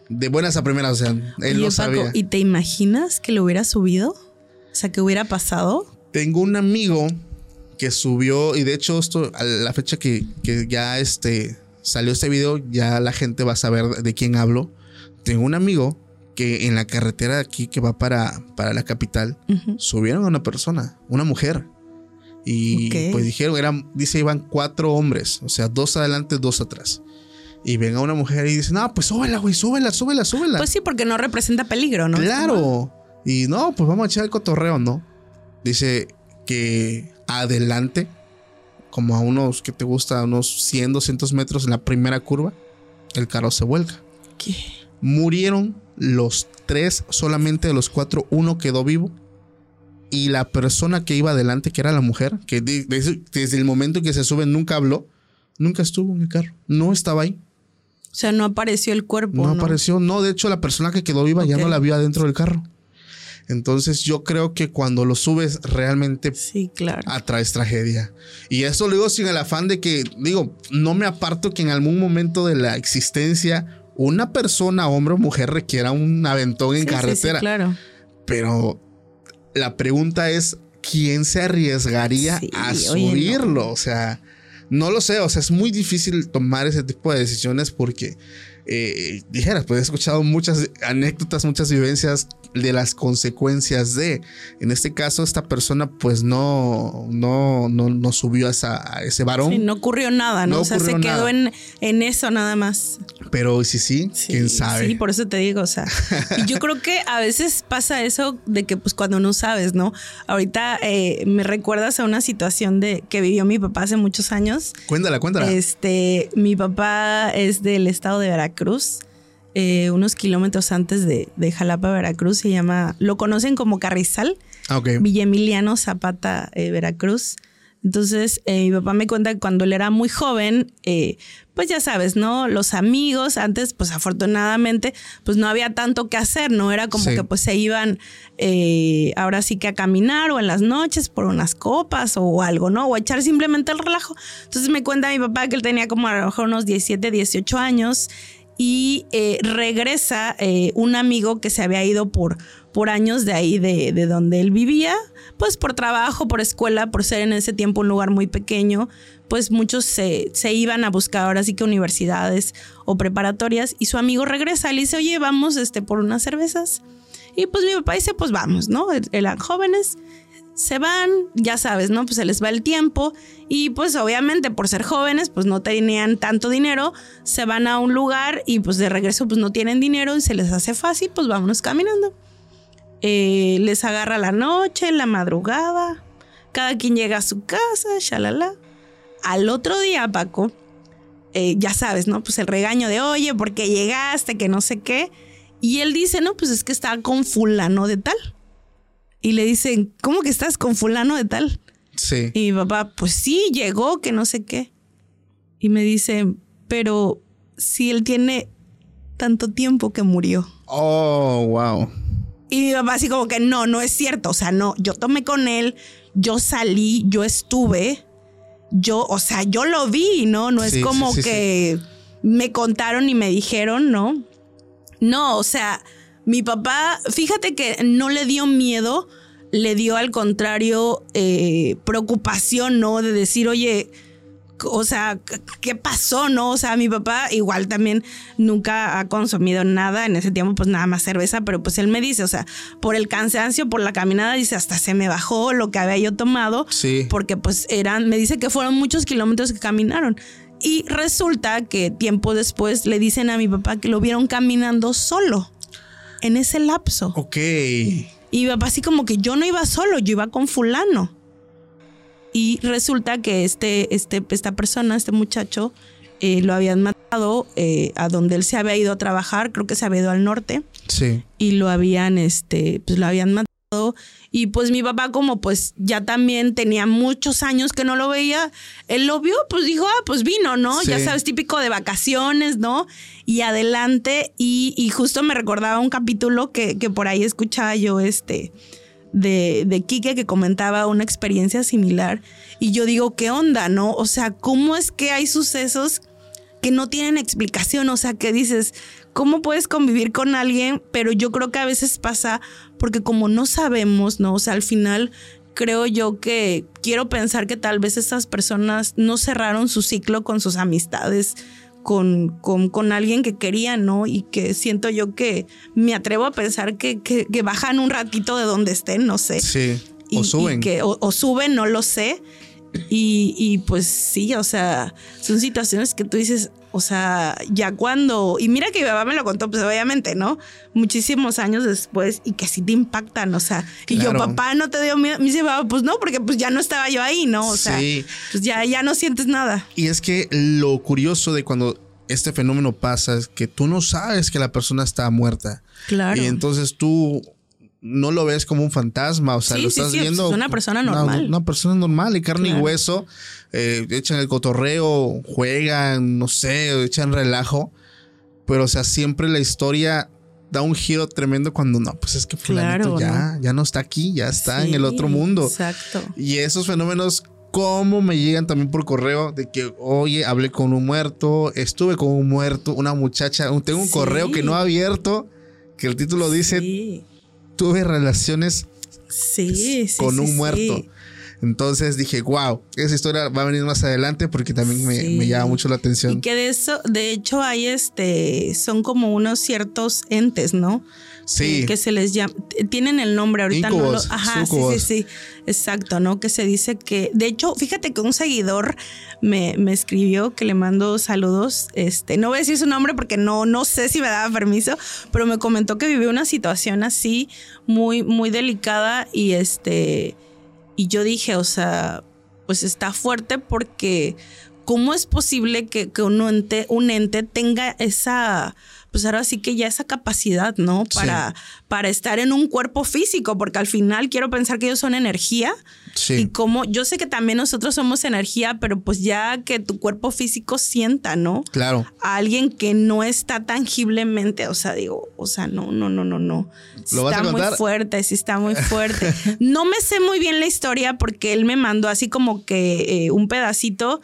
de buenas a primeras, o sea, él Oye, lo Paco, sabía. ¿y te imaginas que lo hubiera subido? O sea, que hubiera pasado. Tengo un amigo que subió, y de hecho, esto a la fecha que, que ya este, salió este video, ya la gente va a saber de quién hablo. Tengo un amigo que en la carretera de aquí que va para, para la capital, Ujú. subieron a una persona, una mujer. Y pues dijeron, eran, dice, iban cuatro hombres, o sea, dos adelante, dos atrás. Y ven a una mujer y dicen, no, pues súbela, güey, súbela, súbela, súbela. Pues sí, porque no representa peligro, ¿no? Claro. Y no, pues vamos a echar el cotorreo, ¿no? Dice que adelante, como a unos, que te gusta? Unos 100, 200 metros en la primera curva, el carro se vuelca. ¿Qué? Murieron los tres, solamente de los cuatro, uno quedó vivo. Y la persona que iba adelante, que era la mujer, que de- desde, desde el momento en que se sube nunca habló, nunca estuvo en el carro, no estaba ahí. O sea, no apareció el cuerpo. No, No, apareció. No, de hecho, la persona que quedó viva ya no la vio adentro del carro. Entonces, yo creo que cuando lo subes, realmente Sí, claro. atraes tragedia. Y eso lo digo sin el afán de que, digo, no me aparto que en algún momento de la existencia una persona, hombre o mujer, requiera un aventón en Sí, sí, sí, carretera. claro. Pero la pregunta es, ¿quién se arriesgaría a oye, no. subirlo? O sea, no lo sé, o sea, es muy difícil tomar ese tipo de decisiones porque, eh, dijeras, pues he escuchado muchas anécdotas, muchas vivencias de las consecuencias de, en este caso, esta persona pues no, no, no, no subió a, esa- a ese varón, Sí, no ocurrió nada, ¿no? No o sea, se quedó en, en eso nada más. pero sí, Sí, quién sabe. Sí, por eso te digo, o sea. Y yo creo que a veces pasa eso de que, pues, cuando no sabes, ¿no? Ahorita eh, me recuerdas a una situación de que vivió mi papá hace muchos años. Cuéntala, cuéntala. Este, mi papá es del estado de Veracruz, eh, unos kilómetros antes de, de Jalapa, Veracruz. Se llama, lo conocen como Carrizal. Ah, ok. Villa Emiliano Zapata, eh, Veracruz. Entonces, eh, mi papá me cuenta que cuando él era muy joven, eh, pues ya sabes, ¿no? Los amigos, antes, pues afortunadamente, pues no había tanto que hacer, ¿no? Era como Sí. que pues se iban eh, ahora sí que a caminar o en las noches por unas copas o algo, ¿no? O a echar simplemente el relajo. Entonces me cuenta mi papá que él tenía como a lo mejor unos 17, 18 años y eh, regresa eh, un amigo que se había ido por, por años de ahí, de, de donde él vivía, pues por trabajo, por escuela, por ser en ese tiempo un lugar muy pequeño, pues muchos se, se iban a buscar ahora sí que universidades o preparatorias y su amigo regresa y le dice, oye, vamos este, por unas cervezas. Y pues mi papá dice, pues vamos, ¿no? Eran jóvenes, se van, ya sabes, ¿no? Pues se les va el tiempo y pues obviamente por ser jóvenes pues no tenían tanto dinero, se van a un lugar y pues de regreso pues no tienen dinero y se les hace fácil, pues vámonos caminando. Eh, les agarra la noche, la madrugada, cada quien llega a su casa, shalala. Al otro día, Paco, eh, ya sabes, ¿no? Pues el regaño de, oye, ¿por qué llegaste? Que no sé qué. Y él dice, no, pues es que estaba con fulano de tal. Y le dicen, ¿cómo que estás con fulano de tal? Sí. Y mi papá, pues sí, llegó, que no sé qué. Y me dice, pero si él tiene tanto tiempo que murió. Oh, wow. Y mi papá así como que no, no es cierto. O sea, no, yo tomé con él, yo salí, yo estuve, yo, o sea, yo lo vi, ¿no? No Sí, es como sí, sí, que me contaron y me dijeron, ¿no? No, o sea, mi papá, fíjate que no le dio miedo, le dio al contrario eh, preocupación, ¿no? De decir, oye, o sea, ¿qué pasó, no? O sea, mi papá igual también nunca ha consumido nada en ese tiempo, pues nada más cerveza, pero pues él me dice, o sea, por el cansancio, por la caminada, dice, hasta se me bajó lo que había yo tomado, Sí. porque pues eran, me dice que fueron muchos kilómetros que caminaron. Y resulta que tiempo después le dicen a mi papá que lo vieron caminando solo en ese lapso. Ok. Y mi papá así como que yo no iba solo, yo iba con fulano. Y resulta que este, este, esta persona, este muchacho, eh, lo habían matado eh, a donde él se había ido a trabajar, creo que se había ido al norte, Sí. y lo habían, este, pues lo habían matado y pues mi papá como pues ya también tenía muchos años que no lo veía, él lo vio, pues dijo, ah, pues vino, ¿no? Sí. Ya sabes, típico de vacaciones, ¿no? Y adelante, y, y justo me recordaba un capítulo que, que por ahí escuchaba yo, este, de, de Quique que comentaba una experiencia similar, y yo digo, ¿qué onda, no? O sea, ¿cómo es que hay sucesos que no tienen explicación? O sea, que dices, ¿cómo puedes convivir con alguien? Pero yo creo que a veces pasa porque como no sabemos, ¿no? O sea, al final creo yo que quiero pensar que tal vez estas personas no cerraron su ciclo con sus amistades, con, con, con alguien que querían, ¿no? Y que siento yo que me atrevo a pensar que, que, que bajan un ratito de donde estén, no sé. Sí. Y- o y suben. que, o, o suben, no lo sé. Y, y pues sí, o sea, son situaciones que tú dices, o sea, ya cuando. Y mira que mi papá me lo contó, pues obviamente, ¿no? Muchísimos años después y que sí te impactan, o sea. Y yo, papá, no te dio miedo. Me dice, papá, pues no, porque pues ya no estaba yo ahí, ¿no? O sea, Sí. pues ya, ya no sientes nada. Y es que lo curioso de cuando este fenómeno pasa es que tú no sabes que la persona está muerta. Claro. Y entonces tú no lo ves como un fantasma, o sea, Sí, lo estás sí, viendo. es una persona normal. Una, persona normal y carne Claro. y hueso. eh, echan el cotorreo, juegan, no sé, echan relajo. Pero, o sea, siempre la historia da un giro tremendo cuando no, pues es que fulanito Claro, ya, ya no está aquí, ya está en el otro mundo. Exacto. Y esos fenómenos, ¿cómo me llegan también por correo? De que, oye, hablé con un muerto, estuve con un muerto, una muchacha, tengo un Sí. correo que no ha abierto, que el título dice, Sí, tuve relaciones sí, sí, con un sí. muerto. Entonces dije, wow, esa historia va a venir más adelante porque también me, me llama mucho la atención. Y que de eso, de hecho, hay este, son como unos ciertos entes, ¿no? Sí. Que, se les llama, tienen el nombre ahorita. no lo- ajá, sí, sí, sí, exacto, ¿no? Que se dice que, de hecho, fíjate que un seguidor me, me escribió que le mando saludos, este, no voy a decir su nombre porque no, no sé si me daba permiso, pero me comentó que vivió una situación así muy, muy delicada y este, y yo dije, o sea, pues está fuerte porque ¿cómo es posible que, que un, ente, un ente tenga esa, pues ahora sí que ya esa capacidad, ¿no? Sí. Para, para estar en un cuerpo físico, porque al final quiero pensar que ellos son energía. Y Sí. como yo sé que también nosotros somos energía, pero pues ya que tu cuerpo físico sienta, ¿no? Claro. A alguien que no está tangiblemente, o sea, digo, o sea, no, no, no, no, no. Sí ¿Lo vas a está muy fuerte, sí está muy fuerte. no me sé muy bien la historia porque él me mandó así como que eh, un pedacito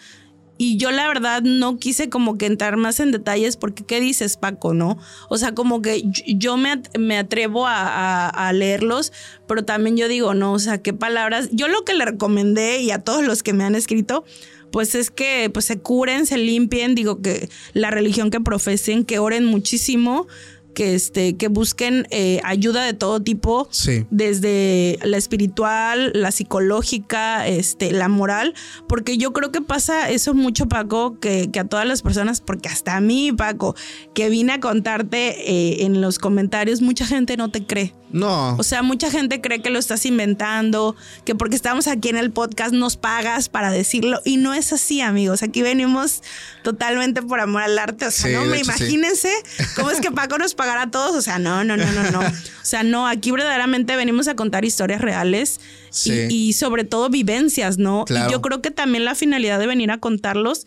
y yo la verdad no quise como que entrar más en detalles porque ¿qué dices Paco, no? O sea, como que yo- me, me atrevo a leerlos, pero también yo digo, no, o sea, qué palabras. Yo lo que le recomendé y a todos los que me han escrito, pues es que pues se curen, se limpien, digo que la religión que profesen, que oren muchísimo, que este, que busquen eh, ayuda de todo tipo, Sí. desde la espiritual, la psicológica, este, la moral, porque yo creo que pasa eso mucho, Paco, que, que a todas las personas, porque hasta a mí, Paco, que vine a contarte eh, en los comentarios, mucha gente no te cree. No. O sea, mucha gente cree que lo estás inventando, que porque estamos aquí en el podcast nos pagas para decirlo. Y no es así, amigos. Aquí venimos totalmente por amor al arte. O sea, Sí, no me hecho, sí. imagínense cómo es que Paco nos pagará a todos. O sea, no, no, no, no, no. O sea, no, aquí verdaderamente venimos a contar historias reales y- y, sobre todo vivencias, ¿no? Claro. Y yo creo que también la finalidad de venir a contarlos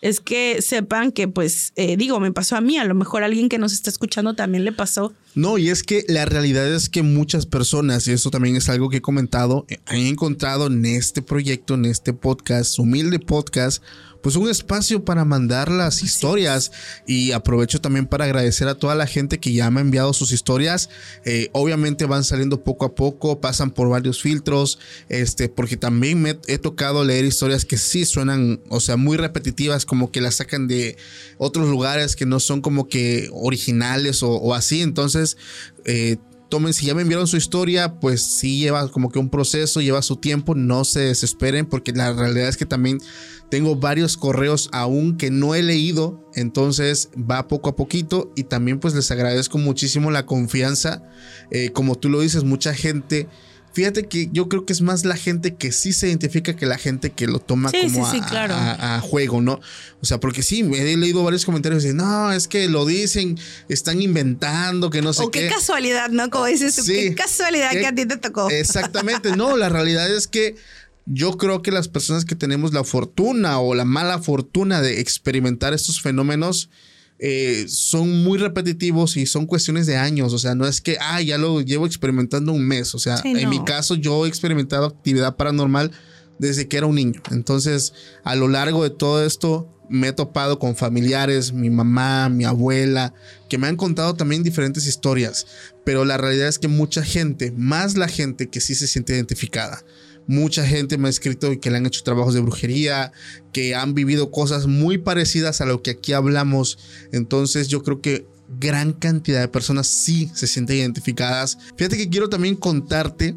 es que sepan que, pues, eh, digo, me pasó a mí, a lo mejor a alguien que nos está escuchando también le pasó. No, y es que la realidad es que muchas personas, y eso también es algo que he comentado, eh, han encontrado en este proyecto, en este podcast, humilde podcast, pues un espacio para mandar las historias. Y aprovecho también para agradecer a toda la gente que ya me ha enviado sus historias. Eh, obviamente van saliendo poco a poco, pasan por varios filtros, este, porque también me he tocado leer historias que sí suenan, o sea, muy repetitivas, como que las sacan de otros lugares que no son como que originales o, o así. Entonces, eh, tomen, si ya me enviaron su historia, pues sí lleva como que un proceso, lleva su tiempo, no se desesperen, porque la realidad es que también tengo varios correos aún que no he leído, entonces va poco a poquito y también pues les agradezco muchísimo la confianza, Eh, como tú lo dices, mucha gente Fíjate que yo creo que es más la gente que sí se identifica que la gente que lo toma Sí, como sí, a, claro. a- a juego, ¿no? O sea, porque sí, he leído varios comentarios de, no, es que lo dicen, están inventando, que no sé O qué qué. casualidad, ¿no? Como dices tú, qué casualidad que a ti te tocó. Exactamente, no, la realidad es que yo creo que las personas que tenemos la fortuna o la mala fortuna de experimentar estos fenómenos eh, son muy repetitivos y son cuestiones de años, o sea, no es que, ah, ya lo llevo experimentando un mes, o sea, Sí, en mi caso yo he experimentado actividad paranormal desde que era un niño, entonces a lo largo de todo esto me he topado con familiares, mi mamá, mi abuela, que me han contado también diferentes historias, pero la realidad es que mucha gente, más la gente que sí se siente identificada, mucha gente me ha escrito que le han hecho trabajos de brujería, que han vivido cosas muy parecidas a lo que aquí hablamos, entonces yo creo que gran cantidad de personas sí se sienten identificadas. Fíjate que quiero también contarte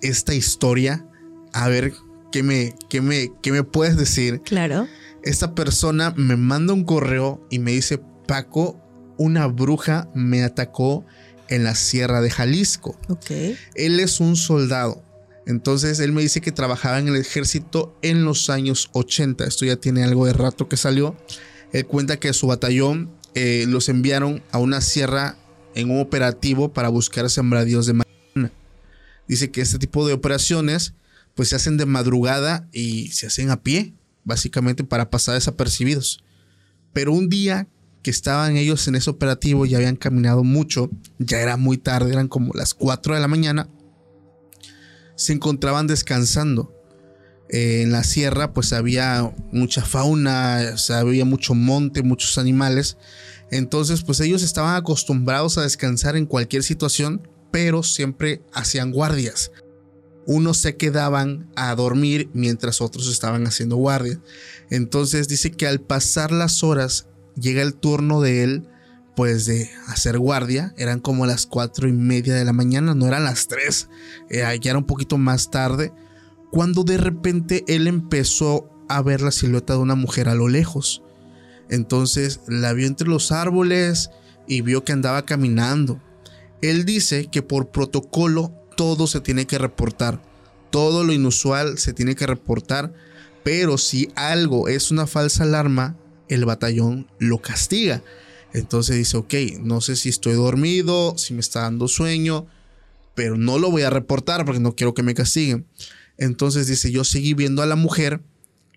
esta historia, a ver qué me, qué me, qué me puedes decir Claro. esta persona me manda un correo y me dice, Paco, una bruja me atacó en la sierra de Jalisco. Ok. Él es un soldado. Entonces él me dice que trabajaba en el ejército en los años 80. Esto ya tiene algo de rato que salió. Él cuenta que su batallón eh, los enviaron a una sierra en un operativo para buscar sembradíos de marihuana. Dice que este tipo de operaciones pues se hacen de madrugada y se hacen a pie, básicamente para pasar desapercibidos. Pero un día que estaban ellos en ese operativo y habían caminado mucho, ya era muy tarde, eran como las 4 de la mañana, se encontraban descansando. Eh, en la sierra pues había mucha fauna, había mucho monte, muchos animales. Entonces pues ellos estaban acostumbrados a descansar en cualquier situación, pero siempre hacían guardias. Unos se quedaban a dormir mientras otros estaban haciendo guardia. Entonces dice que al pasar las horas llega el turno de él pues de hacer guardia. Eran como las cuatro y media de la mañana, no eran las tres, eh, ya era un poquito más tarde. Cuando de repente él empezó a ver la silueta de una mujer a lo lejos. Entonces la vio entre los árboles y vio que andaba caminando. Él dice que por protocolo todo se tiene que reportar. Todo lo inusual se tiene que reportar. Pero si algo es una falsa alarma, el batallón lo castiga. Entonces dice, ok, no sé si estoy dormido, si me está dando sueño, pero no lo voy a reportar porque no quiero que me castiguen. Entonces dice, yo seguí viendo a la mujer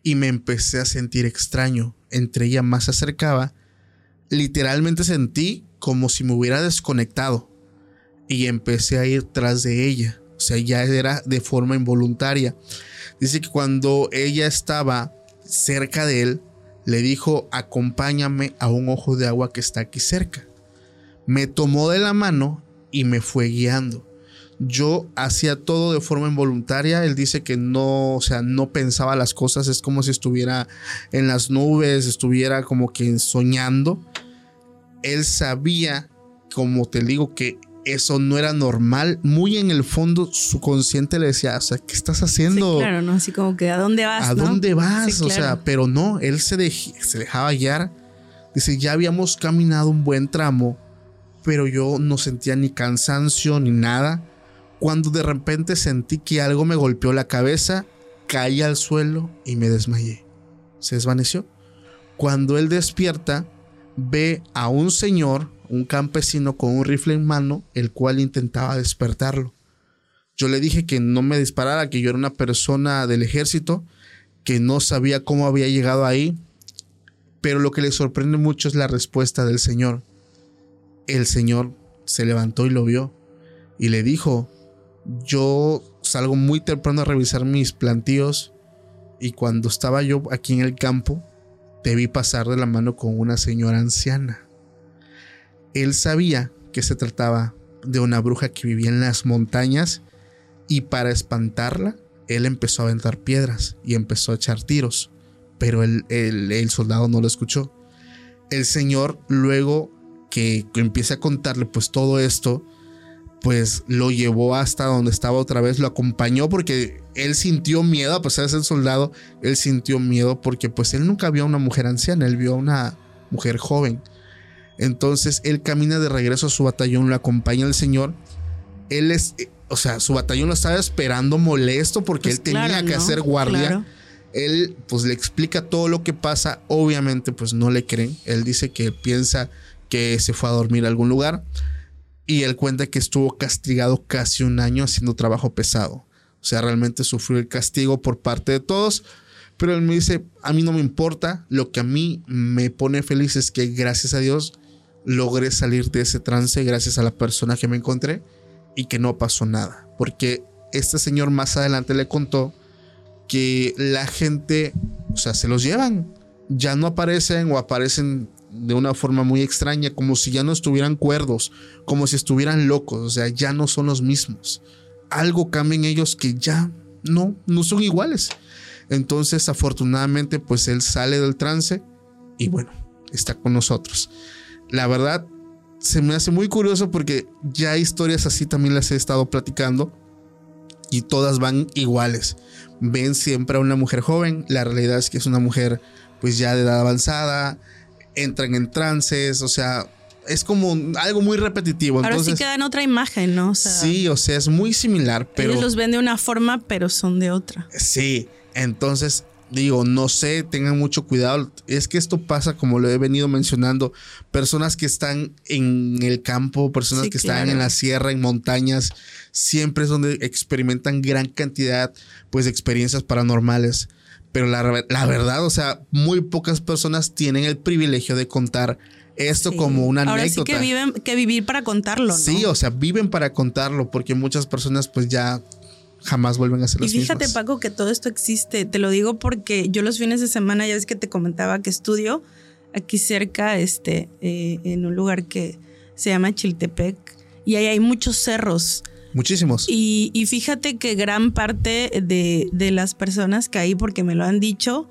y me empecé a sentir extraño. Entre ella más se acercaba, literalmente sentí como si me hubiera desconectado y empecé a ir tras de ella. O sea, ya era de forma involuntaria. Dice que cuando ella estaba cerca de él, le dijo, acompáñame a un ojo de agua que está aquí cerca. Me tomó de la mano y me fue guiando. Yo hacía todo de forma involuntaria. Él dice que no, o sea, no pensaba las cosas. Es como si estuviera en las nubes, estuviera como que soñando. Él sabía, como te digo, que eso no era normal. Muy en el fondo, su consciente le decía, o sea, ¿qué estás haciendo? Sí, claro, ¿no? Así como que, ¿a dónde vas? ¿A no? dónde vas? Sí, O claro. sea, pero no, él se, dej- se dejaba guiar. Dice, ya habíamos caminado un buen tramo, pero yo no sentía ni cansancio ni nada. Cuando de repente sentí que algo me golpeó la cabeza, caí al suelo y me desmayé. Se desvaneció. Cuando él despierta, ve a un señor, un campesino con un rifle en mano, el cual intentaba despertarlo. Yo le dije que no me disparara, que yo era una persona del ejército, que no sabía cómo había llegado ahí, pero lo que le sorprende mucho es la respuesta del Señor. El Señor se levantó y lo vio y le dijo, yo salgo muy temprano a revisar mis plantíos y cuando estaba yo aquí en el campo, te vi pasar de la mano con una señora anciana. Él sabía que se trataba de una bruja que vivía en las montañas y para espantarla, él empezó a aventar piedras y empezó a echar tiros, pero el, el- soldado no lo escuchó. El señor luego que empieza a contarle pues todo esto, pues lo llevó hasta donde estaba otra vez, lo acompañó porque él sintió miedo, a pesar de ser soldado, él sintió miedo porque pues él nunca vio a una mujer anciana, él vio a una mujer joven. Entonces él camina de regreso a su batallón, lo acompaña el señor. Él es, eh, o sea, su batallón lo estaba esperando molesto porque Pues él tenía que ¿no? hacer guardia. Claro. Él pues le explica todo lo que pasa, obviamente pues no le creen. Él dice que piensa que se fue a dormir a algún lugar y él cuenta que estuvo castigado casi un año haciendo trabajo pesado. O sea, realmente sufrió el castigo por parte de todos. Pero él me dice, a mí no me importa, lo que a mí me pone feliz es que gracias a Dios logré salir de ese trance gracias a la persona que me encontré y que no pasó nada. Porque este señor más adelante le contó que la gente, o sea, se los llevan, ya no aparecen o aparecen de una forma muy extraña, como si ya no estuvieran cuerdos, como si estuvieran locos, o sea, ya no son los mismos. Algo cambia en ellos que ya no, no son iguales. Entonces, afortunadamente, pues él sale del trance y bueno, está con nosotros. La verdad, se me hace muy curioso porque ya historias así también las he estado platicando y todas van iguales. Ven siempre a una mujer joven, la realidad es que es una mujer pues ya de edad avanzada, entran en trances, o sea, es como algo muy repetitivo. Ahora Entonces, sí queda en otra imagen, ¿no? O sea, sí, o sea, es muy similar, pero ellos los ven de una forma, pero son de otra. Sí, entonces digo, no sé, tengan mucho cuidado. Es que esto pasa, como lo he venido mencionando, personas que están en el campo, personas Sí, que están en la sierra, en montañas, siempre es donde experimentan gran cantidad pues de experiencias paranormales. Pero la, la verdad, o sea, muy pocas personas tienen el privilegio de contar esto Sí. como una Ahora anécdota. sí que viven, que vivir para contarlo, ¿no? Sí, o sea, viven para contarlo, porque muchas personas pues ya jamás vuelven a ser Y las fíjate, mismas. Paco, que todo esto existe. Te lo digo porque yo los fines de semana, ya ves que te comentaba que estudio aquí cerca, este, eh, en un lugar que se llama Chiltepec, y ahí hay muchos cerros. Muchísimos. Y, y fíjate que gran parte de, de las personas que hay, porque me lo han dicho,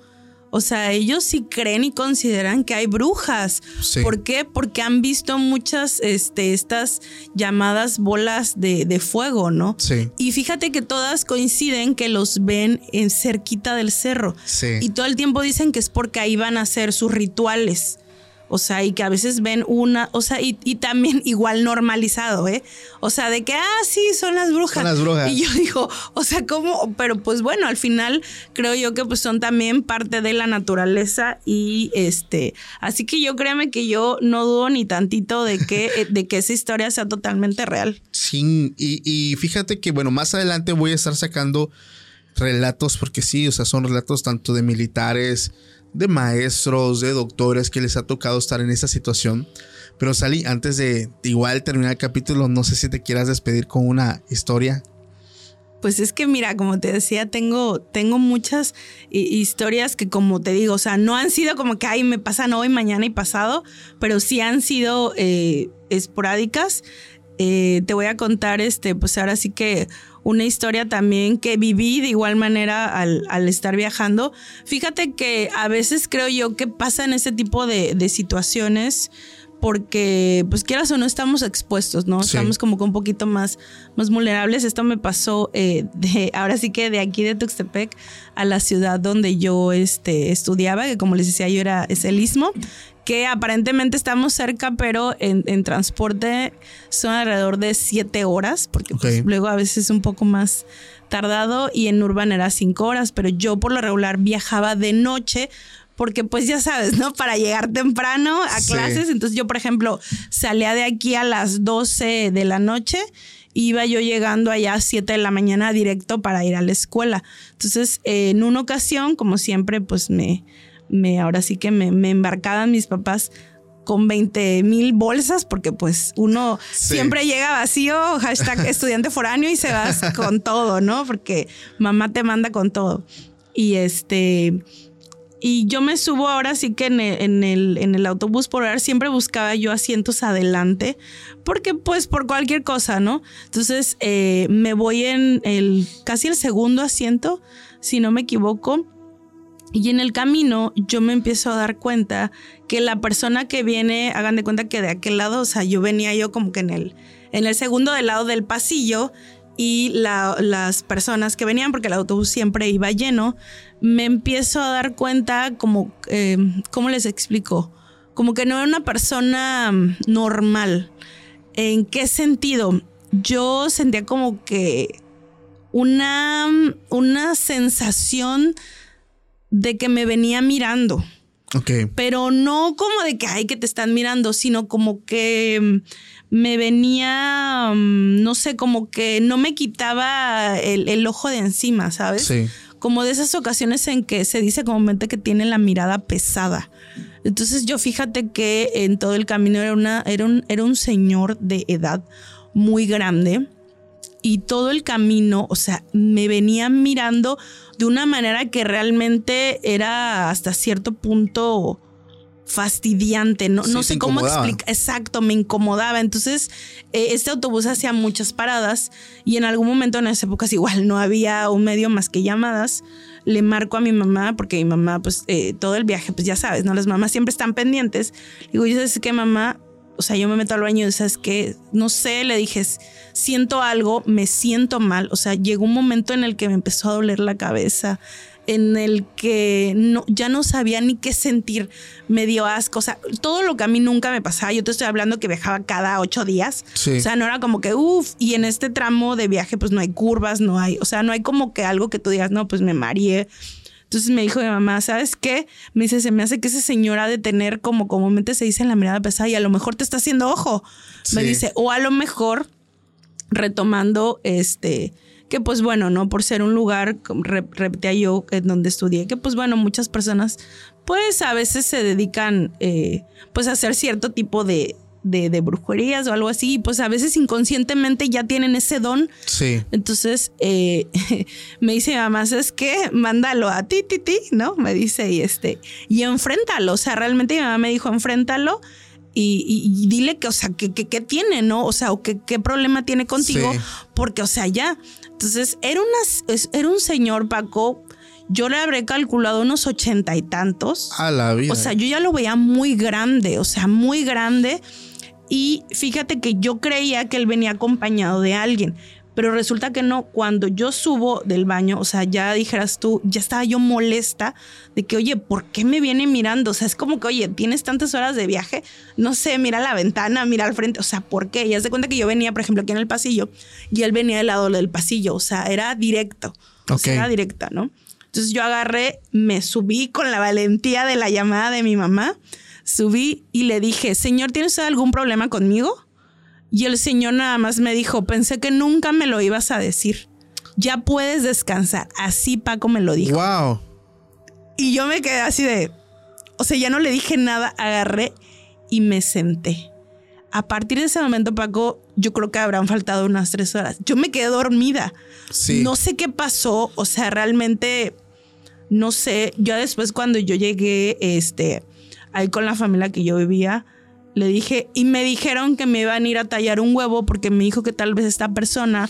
o sea, ellos sí creen y consideran que hay brujas. Sí. ¿Por qué? Porque han visto muchas, este, estas llamadas bolas de, de fuego, ¿no? Sí. Y fíjate que todas coinciden que los ven en cerquita del cerro. Sí. Y todo el tiempo dicen que es porque ahí van a hacer sus rituales. O sea, y que a veces ven una, o sea, y, y también igual normalizado, ¿eh? O sea, de que, ah, sí, son las brujas. Son las brujas. Y yo digo, o sea, ¿cómo? Pero pues bueno, al final creo yo que pues son también parte de la naturaleza y este, así que yo créeme que yo no dudo ni tantito de que, eh, de que esa historia sea totalmente real. Sí, y, y fíjate que, bueno, más adelante voy a estar sacando relatos, porque sí, o sea, son relatos tanto de militares, de maestros, de doctores que les ha tocado estar en esa situación. Pero Sally, antes de igual terminar el capítulo, no sé si te quieras despedir con una historia. Pues es que mira, como te decía, tengo, tengo muchas hi- historias que como te digo, o sea, no han sido como que, ay, me pasan hoy, mañana y pasado, pero sí han sido eh, esporádicas. Eh, te voy a contar, este, pues ahora sí que una historia también que viví de igual manera al, al estar viajando. Fíjate que a veces creo yo que pasan ese tipo de, de situaciones porque, pues quieras o no, estamos expuestos, ¿no? Sí. Estamos como que un poquito más, más vulnerables. Esto me pasó eh, de, ahora sí que de aquí de Tuxtepec a la ciudad donde yo este, estudiaba, que como les decía yo era es el Istmo, que aparentemente estamos cerca, pero en, en transporte son alrededor de siete horas, porque pues, luego a veces es un poco más tardado y en Urban era cinco horas, pero yo por lo regular viajaba de noche porque pues ya sabes, ¿no? Para llegar temprano a Sí. clases. Entonces yo, por ejemplo, salía de aquí a las 12 de la noche, iba yo llegando allá a 7 de la mañana directo para ir a la escuela. Entonces, eh, en una ocasión, como siempre, pues me, me ahora sí que me, me embarcaban mis papás con 20 mil bolsas, porque pues uno Sí. siempre llega vacío, hashtag estudiante foráneo y se vas con todo, ¿no? Porque mamá te manda con todo. Y este, y yo me subo ahora sí que en el, en el, en el autobús por horas siempre buscaba yo asientos adelante, porque pues por cualquier cosa, ¿no? Entonces eh, me voy en el casi el segundo asiento, si no me equivoco. Y en el camino yo me empiezo a dar cuenta que la persona que viene, hagan de cuenta que de aquel lado, o sea, yo venía yo como que en el, en el segundo del lado del pasillo y la- las personas que venían, porque el autobús siempre iba lleno, me empiezo a dar cuenta como, eh, ¿cómo les explico? Como que no era una persona mm, normal. ¿En qué sentido? yo sentía como que una, una sensación de que me venía mirando. Ok. Pero no como de que, ay, que te están mirando, sino como que mm, me venía, mm, no sé, como que no me quitaba el, el ojo de encima, ¿sabes? Sí. Como de esas ocasiones en que se dice comúnmente que tiene la mirada pesada. Entonces yo fíjate que en todo el camino era, una, era, un, era un señor de edad muy grande y todo el camino, o sea, me venía mirando de una manera que realmente era hasta cierto punto fastidiante, no, Sí, no te sé cómo explicar, exacto, me incomodaba. Entonces, eh, este autobús hacía muchas paradas y en algún momento en esas épocas igual no había un medio más que llamadas. Le marco a mi mamá, porque mi mamá, pues eh, todo el viaje, pues ya sabes, ¿no? Las mamás siempre están pendientes. Digo, yo sabes qué, mamá, o sea, yo me meto al baño y sabes que, no sé, le dije, siento algo, me siento mal. O sea, llegó un momento en el que me empezó a doler la cabeza, en el que no, ya no sabía ni qué sentir, me dio asco. O sea, todo lo que a mí nunca me pasaba, yo te estoy hablando que viajaba cada ocho días. Sí. O sea, no era como que, uff, y en este tramo de viaje, pues no hay curvas, no hay, o sea, no hay como que algo que tú digas, no, pues me mareé. Entonces me dijo mi mamá, ¿sabes qué? Me dice, se me hace que esa señora ha de tener como comúnmente se dice en la mirada pesada y a lo mejor te está haciendo ojo. Me dice, o a lo mejor retomando este que pues bueno, ¿no? Por ser un lugar, repetía yo, en donde estudié, que pues bueno, muchas personas pues a veces se dedican eh, pues a hacer cierto tipo de, de, de brujerías o algo así, y pues a veces inconscientemente ya tienen ese don Sí. entonces eh, me dice mi mamá, ¿sabes qué? Mándalo a ti, ti, ti, ¿no? Me dice, y este, y enfréntalo. O sea, realmente mi mamá me dijo, enfréntalo y, y- y dile que, o sea, que, que, que tiene, ¿no? O sea, o que, qué problema tiene contigo, Sí. porque, o sea, ya. Entonces, era, una, era un señor, Paco, yo le habré calculado unos ochenta y tantos. A la vida. O sea, yo ya lo veía muy grande, o sea, muy grande. Y fíjate que yo creía que él venía acompañado de alguien, pero resulta que no. Cuando yo subo del baño, o sea, ya dijeras tú, ya estaba yo molesta de que, oye, ¿por qué me viene mirando? O sea, es como que, oye, tienes tantas horas de viaje, no sé, mira la ventana, mira al frente, o sea, ¿por qué? Y haz de cuenta que yo venía, por ejemplo, aquí en el pasillo y él venía del lado del pasillo, o sea, era directo, o sea, era directa, ¿no? Entonces yo agarré, me subí con la valentía de la llamada de mi mamá, subí y le dije, señor, ¿tiene usted algún problema conmigo? Y el señor nada más me dijo, pensé que nunca me lo ibas a decir. Ya puedes descansar. Así Paco me lo dijo. Wow. Y yo me quedé así de, o sea, ya no le dije nada, agarré y me senté. A partir de ese momento, Paco, yo creo que habrán faltado unas tres horas. Yo me quedé dormida. Sí. No sé qué pasó, o sea, realmente, no sé. Yo después cuando yo llegué, este, ahí con la familia que yo vivía, le dije, y me dijeron que me iban a ir a tallar un huevo porque me dijo que tal vez esta persona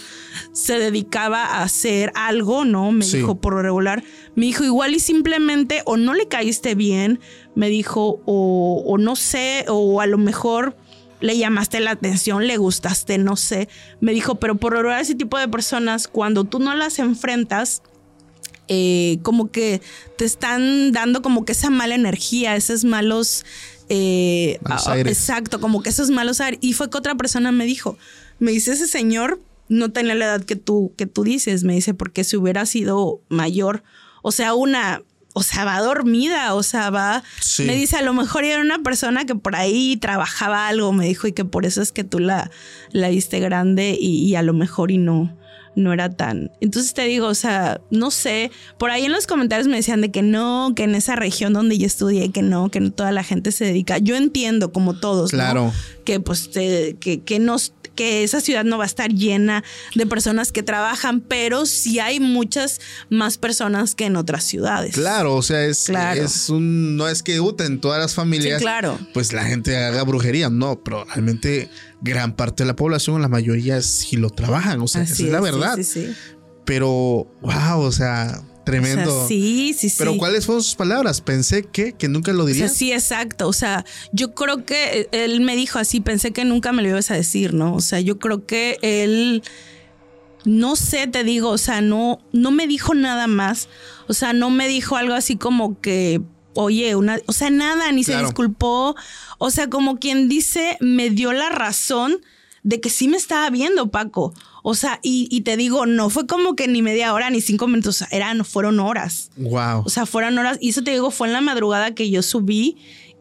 se dedicaba a hacer algo, ¿no? Me Sí. dijo por regular. Me dijo, igual y simplemente o no le caíste bien, me dijo, o, o no sé, o a lo mejor le llamaste la atención, le gustaste, no sé. Me dijo, pero por regular ese tipo de personas, cuando tú no las enfrentas, eh, como que te están dando como que esa mala energía, esos malos... eh, Malos ah, aires. Exacto, como que esos malos aires. Y fue que otra persona me dijo, me dice, ese señor no tenía la edad que tú, que tú dices, me dice, porque si hubiera sido mayor, o sea, una, o sea, va dormida, o sea, va, Sí. me dice, a lo mejor era una persona que por ahí trabajaba algo, me dijo, y que por eso es que tú la, la viste grande y, y a lo mejor y no, no era tan. Entonces te digo, o sea, no sé, por ahí en los comentarios me decían de que no, que en esa región donde yo estudié, que no, que no toda la gente se dedica. Yo entiendo, como todos, ¿no? Claro. que pues te- que, que nos que esa ciudad no va a estar llena de personas que trabajan, pero sí hay muchas más personas que en otras ciudades. Claro, o sea, es, Claro. es un. No es que uh, en todas las familias. Sí, claro. Pues la gente haga brujería, no, pero realmente gran parte de la población, la mayoría sí lo trabajan, o sea, esa Así es la verdad. Sí, sí. Pero, wow, o sea, tremendo. O sea, sí, sí, sí. Pero ¿cuáles fueron sus palabras? Pensé que, que nunca lo O sea, dirías. sí, exacto. O sea, yo creo que él me dijo así, pensé que nunca me lo ibas a decir, ¿no? O sea, yo creo que él, no sé, te digo, o sea, no, no me dijo nada más. O sea, no me dijo algo así como que, oye, una, o sea, nada, ni se disculpó. O sea, como quien dice, me dio la razón de que sí me estaba viendo, Paco. O sea, y, y te digo, no fue como que ni media hora ni cinco minutos, eran, fueron horas. Wow. O sea, fueron horas. Y eso te digo, fue en la madrugada que yo subí.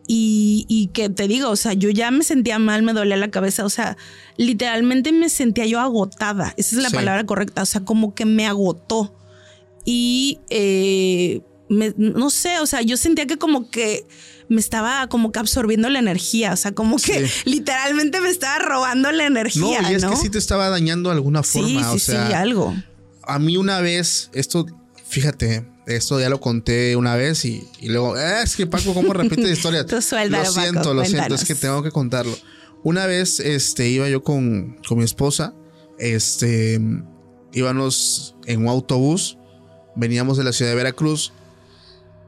Y, y que te digo, o sea, yo ya me sentía mal, me dolía la cabeza, o sea, literalmente me sentía yo agotada, esa es la Sí. palabra correcta, o sea, como que me agotó. Y eh, me- no sé, o sea, yo sentía que como que me estaba como que absorbiendo la energía, o sea, como que Sí. literalmente me estaba robando la no, energía. y es ¿no? que sí te estaba dañando de alguna forma. sí, o sea, sí, algo. a mí una vez, esto, fíjate, esto ya lo conté una vez y, y luego, "Ah, es que Paco, ¿cómo repite historias? Tú suéltalo, lo siento, Paco, lo siento, es que tengo que contarlo. Una vez, este, iba yo con, con mi esposa, este, íbamos en un autobús, veníamos de la ciudad de Veracruz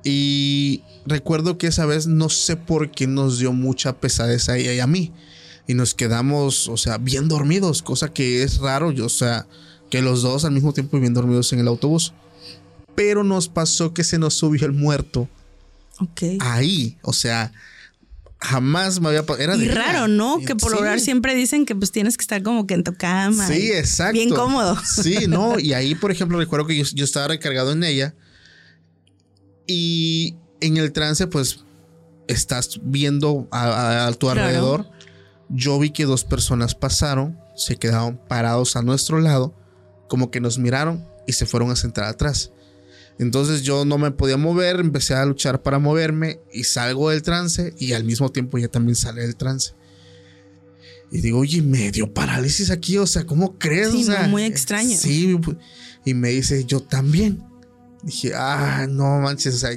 y recuerdo que esa vez no sé por qué nos dio mucha pesadez a ella y a mí. Y nos quedamos, o sea, bien dormidos, cosa que es raro, yo, o sea, que los dos al mismo tiempo bien dormidos en el autobús. Pero nos pasó que se nos subió el muerto Ok. ahí, o sea, jamás me había pasado. Era Y raro. ¿no? Que por sí. lograr siempre dicen que pues tienes que estar como que en tu cama. Sí, exacto. Bien cómodo. Sí, no. Y ahí, por ejemplo, recuerdo que yo, yo estaba recargado en ella. Y en el trance, pues, estás viendo a, a- a tu Claro. alrededor. Yo vi que dos personas pasaron, se quedaron parados a nuestro lado, como que nos miraron y se fueron a sentar atrás. Entonces yo no me podía mover, empecé a luchar para moverme y salgo del trance y al mismo tiempo ella también sale del trance. Y digo, oye, me dio parálisis aquí, o sea, ¿cómo crees? Sí, O sea, muy extraño. Sí, y me dice, yo también. Dije, ah, no manches, o sea,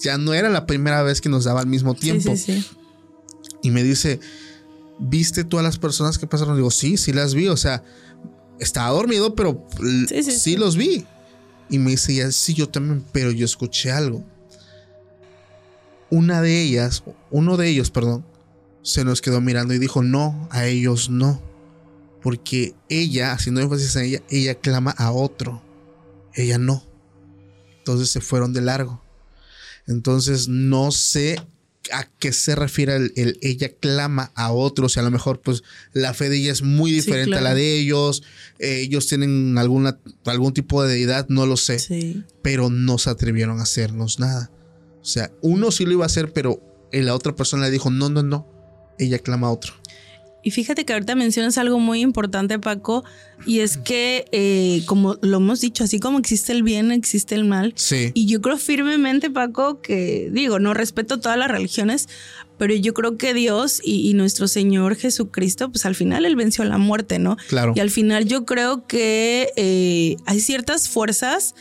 ya no era la primera vez que nos daba al mismo tiempo. Sí, sí, sí. Y me dice, ¿viste tú a las personas que pasaron? Digo, sí, sí las vi. O sea, estaba dormido, pero Sí, los vi. Y me dice, ella, sí, yo también, pero yo escuché algo. Una de ellas, uno de ellos, perdón, se nos quedó mirando y dijo, no, a ellos no. Porque ella, haciendo énfasis en ella, ella clama a otro. Ella no. Entonces se fueron de largo. Entonces no sé a qué se refiere el, el ella clama a otros. Y a lo mejor, pues, la fe de ella es muy diferente a la de ellos. Eh, ellos tienen alguna, algún tipo de deidad, no lo sé. Sí. Pero no se atrevieron a hacernos nada. O sea, uno sí lo iba a hacer, pero la otra persona le dijo, no, no, no. Ella clama a otro. Y fíjate que ahorita mencionas algo muy importante, Paco, y es que, eh, como lo hemos dicho, así como existe el bien, existe el mal. Sí. Y yo creo firmemente, Paco, que digo, no respeto todas las religiones, pero yo creo que Dios y, y nuestro Señor Jesucristo, pues al final Él venció la muerte, ¿no? Claro. Y al final yo creo que eh, hay ciertas fuerzas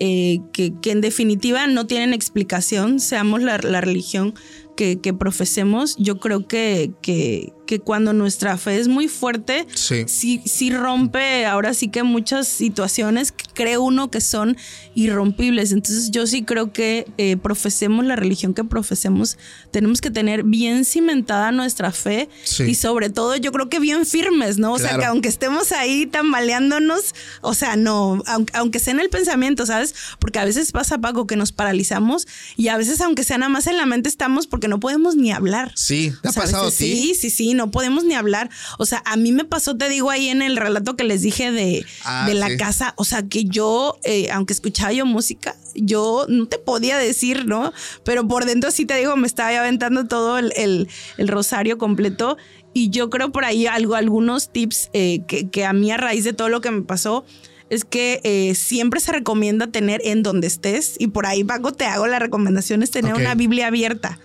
eh, que, que en definitiva no tienen explicación, seamos la, la religión que, que profesemos. Yo creo que, que, que cuando nuestra fe es muy fuerte, Sí. sí, sí rompe ahora sí que muchas situaciones que cree uno que son irrompibles. Entonces yo sí creo que eh, profesemos la religión que profesemos, tenemos que tener bien cimentada nuestra fe Sí. y sobre todo yo creo que bien firmes, ¿no? O sea, que aunque estemos ahí tambaleándonos, o sea, no, aunque, aunque sea en el pensamiento, ¿sabes? Porque a veces pasa, Paco, que nos paralizamos y a veces aunque sea nada más en la mente estamos porque no podemos ni hablar. Sí. ¿Te ha pasado a ti? Sí, sí, sí, no podemos ni hablar. O sea, a mí me pasó, te digo ahí en el relato que les dije de, Ah, de la sí. casa, o sea, que yo, eh, aunque escuchaba yo música, yo no te podía decir, ¿no? Pero por dentro sí te digo, me estaba aventando todo el, el- el rosario completo. Y yo creo por ahí algo, algunos tips eh, que, que a mí a raíz de todo lo que me pasó, es que eh, siempre se recomienda tener en donde estés, y por ahí, Paco, te hago la recomendación, es tener una Biblia abierta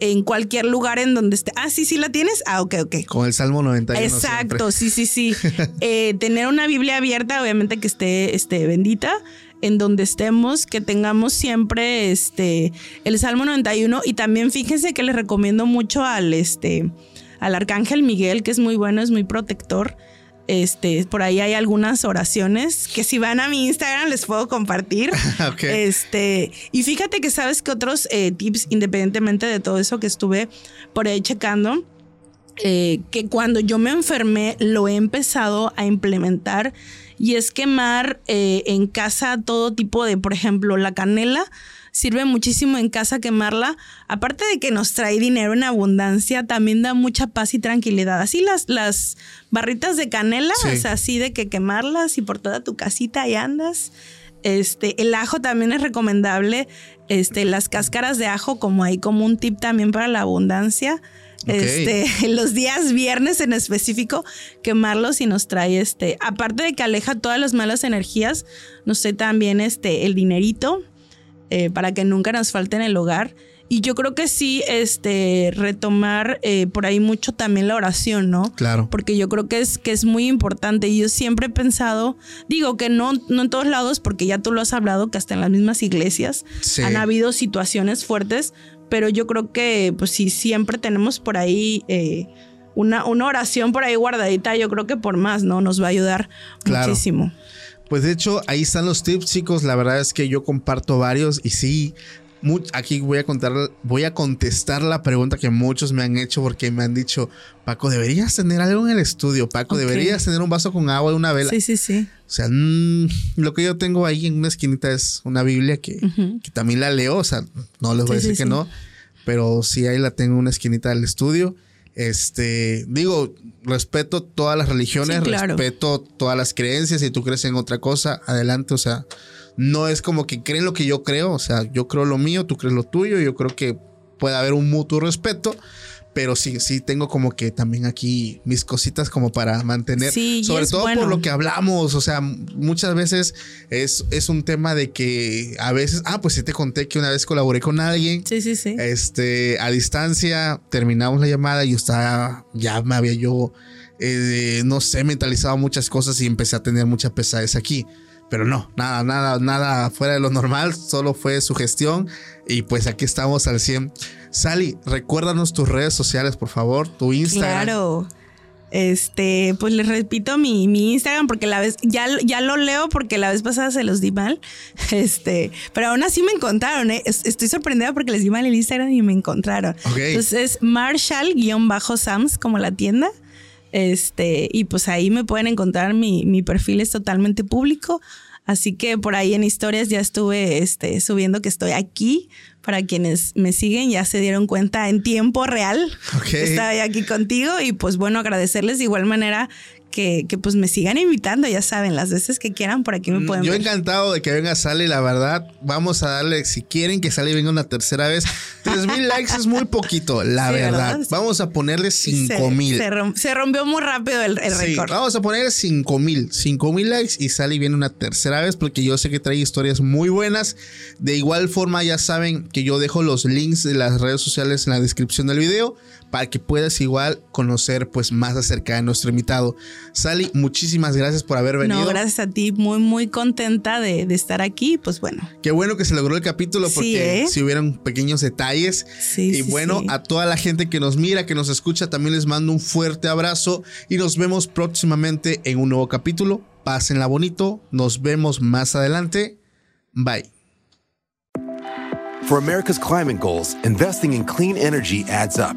en cualquier lugar en donde esté. Ah, sí, sí la tienes. Ah, ok, ok. Con el Salmo 91. Exacto, siempre. sí, sí, sí. Eh, tener una Biblia abierta, obviamente que esté este, bendita, en donde estemos, que tengamos siempre este, el Salmo 91. Y también fíjense que les recomiendo mucho al, este, al Arcángel Miguel, que es muy bueno, es muy protector. Este, por ahí hay algunas oraciones que si van a mi Instagram les puedo compartir. Este, y fíjate que sabes que otros eh, tips, independientemente de todo eso que estuve por ahí checando, eh, que cuando yo me enfermé lo he empezado a implementar y es quemar eh, en casa todo tipo de, por ejemplo, la canela. Sirve muchísimo en casa quemarla. Aparte de que nos trae dinero en abundancia, también da mucha paz y tranquilidad. Así las, las barritas de canela, Sí. o sea, así de que quemarlas y por toda tu casita ahí andas. Este, el ajo también es recomendable. Este, las cáscaras de ajo, como ahí como un tip también para la abundancia. Este, los días viernes en específico, quemarlos y nos trae este, aparte de que aleja todas las malas energías, nos trae también este, el dinerito eh, para que nunca nos falte en el hogar. Y yo creo que sí, este, retomar eh, por ahí mucho también la oración, ¿no? Claro. Porque yo creo que es, que es muy importante. Y yo siempre he pensado, digo que no, no en todos lados, porque ya tú lo has hablado, que hasta en las mismas iglesias Sí. han habido situaciones fuertes, pero yo creo que pues si siempre tenemos por ahí eh, una, una oración por ahí guardadita, yo creo que por más, ¿no? Nos va a ayudar Claro. muchísimo. Pues de hecho, ahí están los tips, chicos. La verdad es que yo comparto varios y sí. Aquí voy a contar, voy a contestar la pregunta que muchos me han hecho porque me han dicho, Paco, deberías tener algo en el estudio, Paco, deberías tener un vaso con agua y una vela. Sí, sí, sí. O sea, mm, lo que yo tengo ahí en una esquinita es una Biblia que, que también la leo. O sea, no les voy a decir sí, que sí. no, pero sí ahí la tengo en una esquinita del estudio. Este, digo, respeto todas las religiones, Sí, claro. respeto todas las creencias. Si tú crees en otra cosa, adelante. O sea, no es como que creen lo que yo creo. O sea, yo creo lo mío, tú crees lo tuyo. Yo creo que puede haber un mutuo respeto. Pero sí, sí tengo como que también aquí mis cositas como para mantener. Sí, sobre todo por lo que hablamos. O sea, muchas veces es, es un tema de que a veces, ah, pues sí te conté que una vez colaboré con alguien. Sí, sí, sí. Este, a distancia, terminamos la llamada y yo estaba, ya me había yo, eh, no sé, mentalizado muchas cosas y empecé a tener mucha pesadez aquí. Pero no, nada, nada, nada fuera de lo normal, solo fue su gestión y pues aquí estamos al 100. Sally, recuérdanos tus redes sociales, por favor, tu Instagram. Claro. Este, pues les repito mi, mi Instagram porque la vez, ya, ya lo leo porque la vez pasada se los di mal. Este, pero aún así me encontraron, ¿eh? Es- Estoy sorprendida porque les di mal el Instagram y me encontraron. Ok. Entonces es Marshall-Sams como la tienda. Este, y pues ahí me pueden encontrar. Mi, mi perfil es totalmente público. Así que por ahí en historias ya estuve este, subiendo que estoy aquí. Para quienes me siguen, ya se dieron cuenta en tiempo real. Ok. Estaba aquí contigo. Y pues bueno, agradecerles de igual manera que, que pues me sigan invitando. Ya saben, las veces que quieran, por aquí me pueden Yo ver. encantado de que venga Sally, la verdad. Vamos a darle, si quieren que Sally venga una tercera vez. 3000 likes es muy poquito, la Sí, verdad. ¿verdad? Vamos a ponerle Se- 5000. Se, rom- se rompió muy rápido el, el Sí, récord. vamos a poner 5000, 5000 likes y Sally viene una tercera vez porque yo sé que trae historias muy buenas. De igual forma, ya saben que yo dejo los links de las redes sociales en la descripción del video para que puedas igual conocer pues más acerca de nuestro invitado. Sally, muchísimas gracias por haber venido. No, gracias a ti. Muy, muy contenta de, de estar aquí. Pues bueno. Qué bueno que se logró el capítulo Sí, porque ¿eh? si hubieran pequeños detalles. Sí, y sí, bueno, sí. a toda la gente que nos mira, que nos escucha, también les mando un fuerte abrazo y nos vemos próximamente en un nuevo capítulo. Pásenla bonito, nos vemos más adelante. Bye. For America's climate goals, investing in clean energy adds up.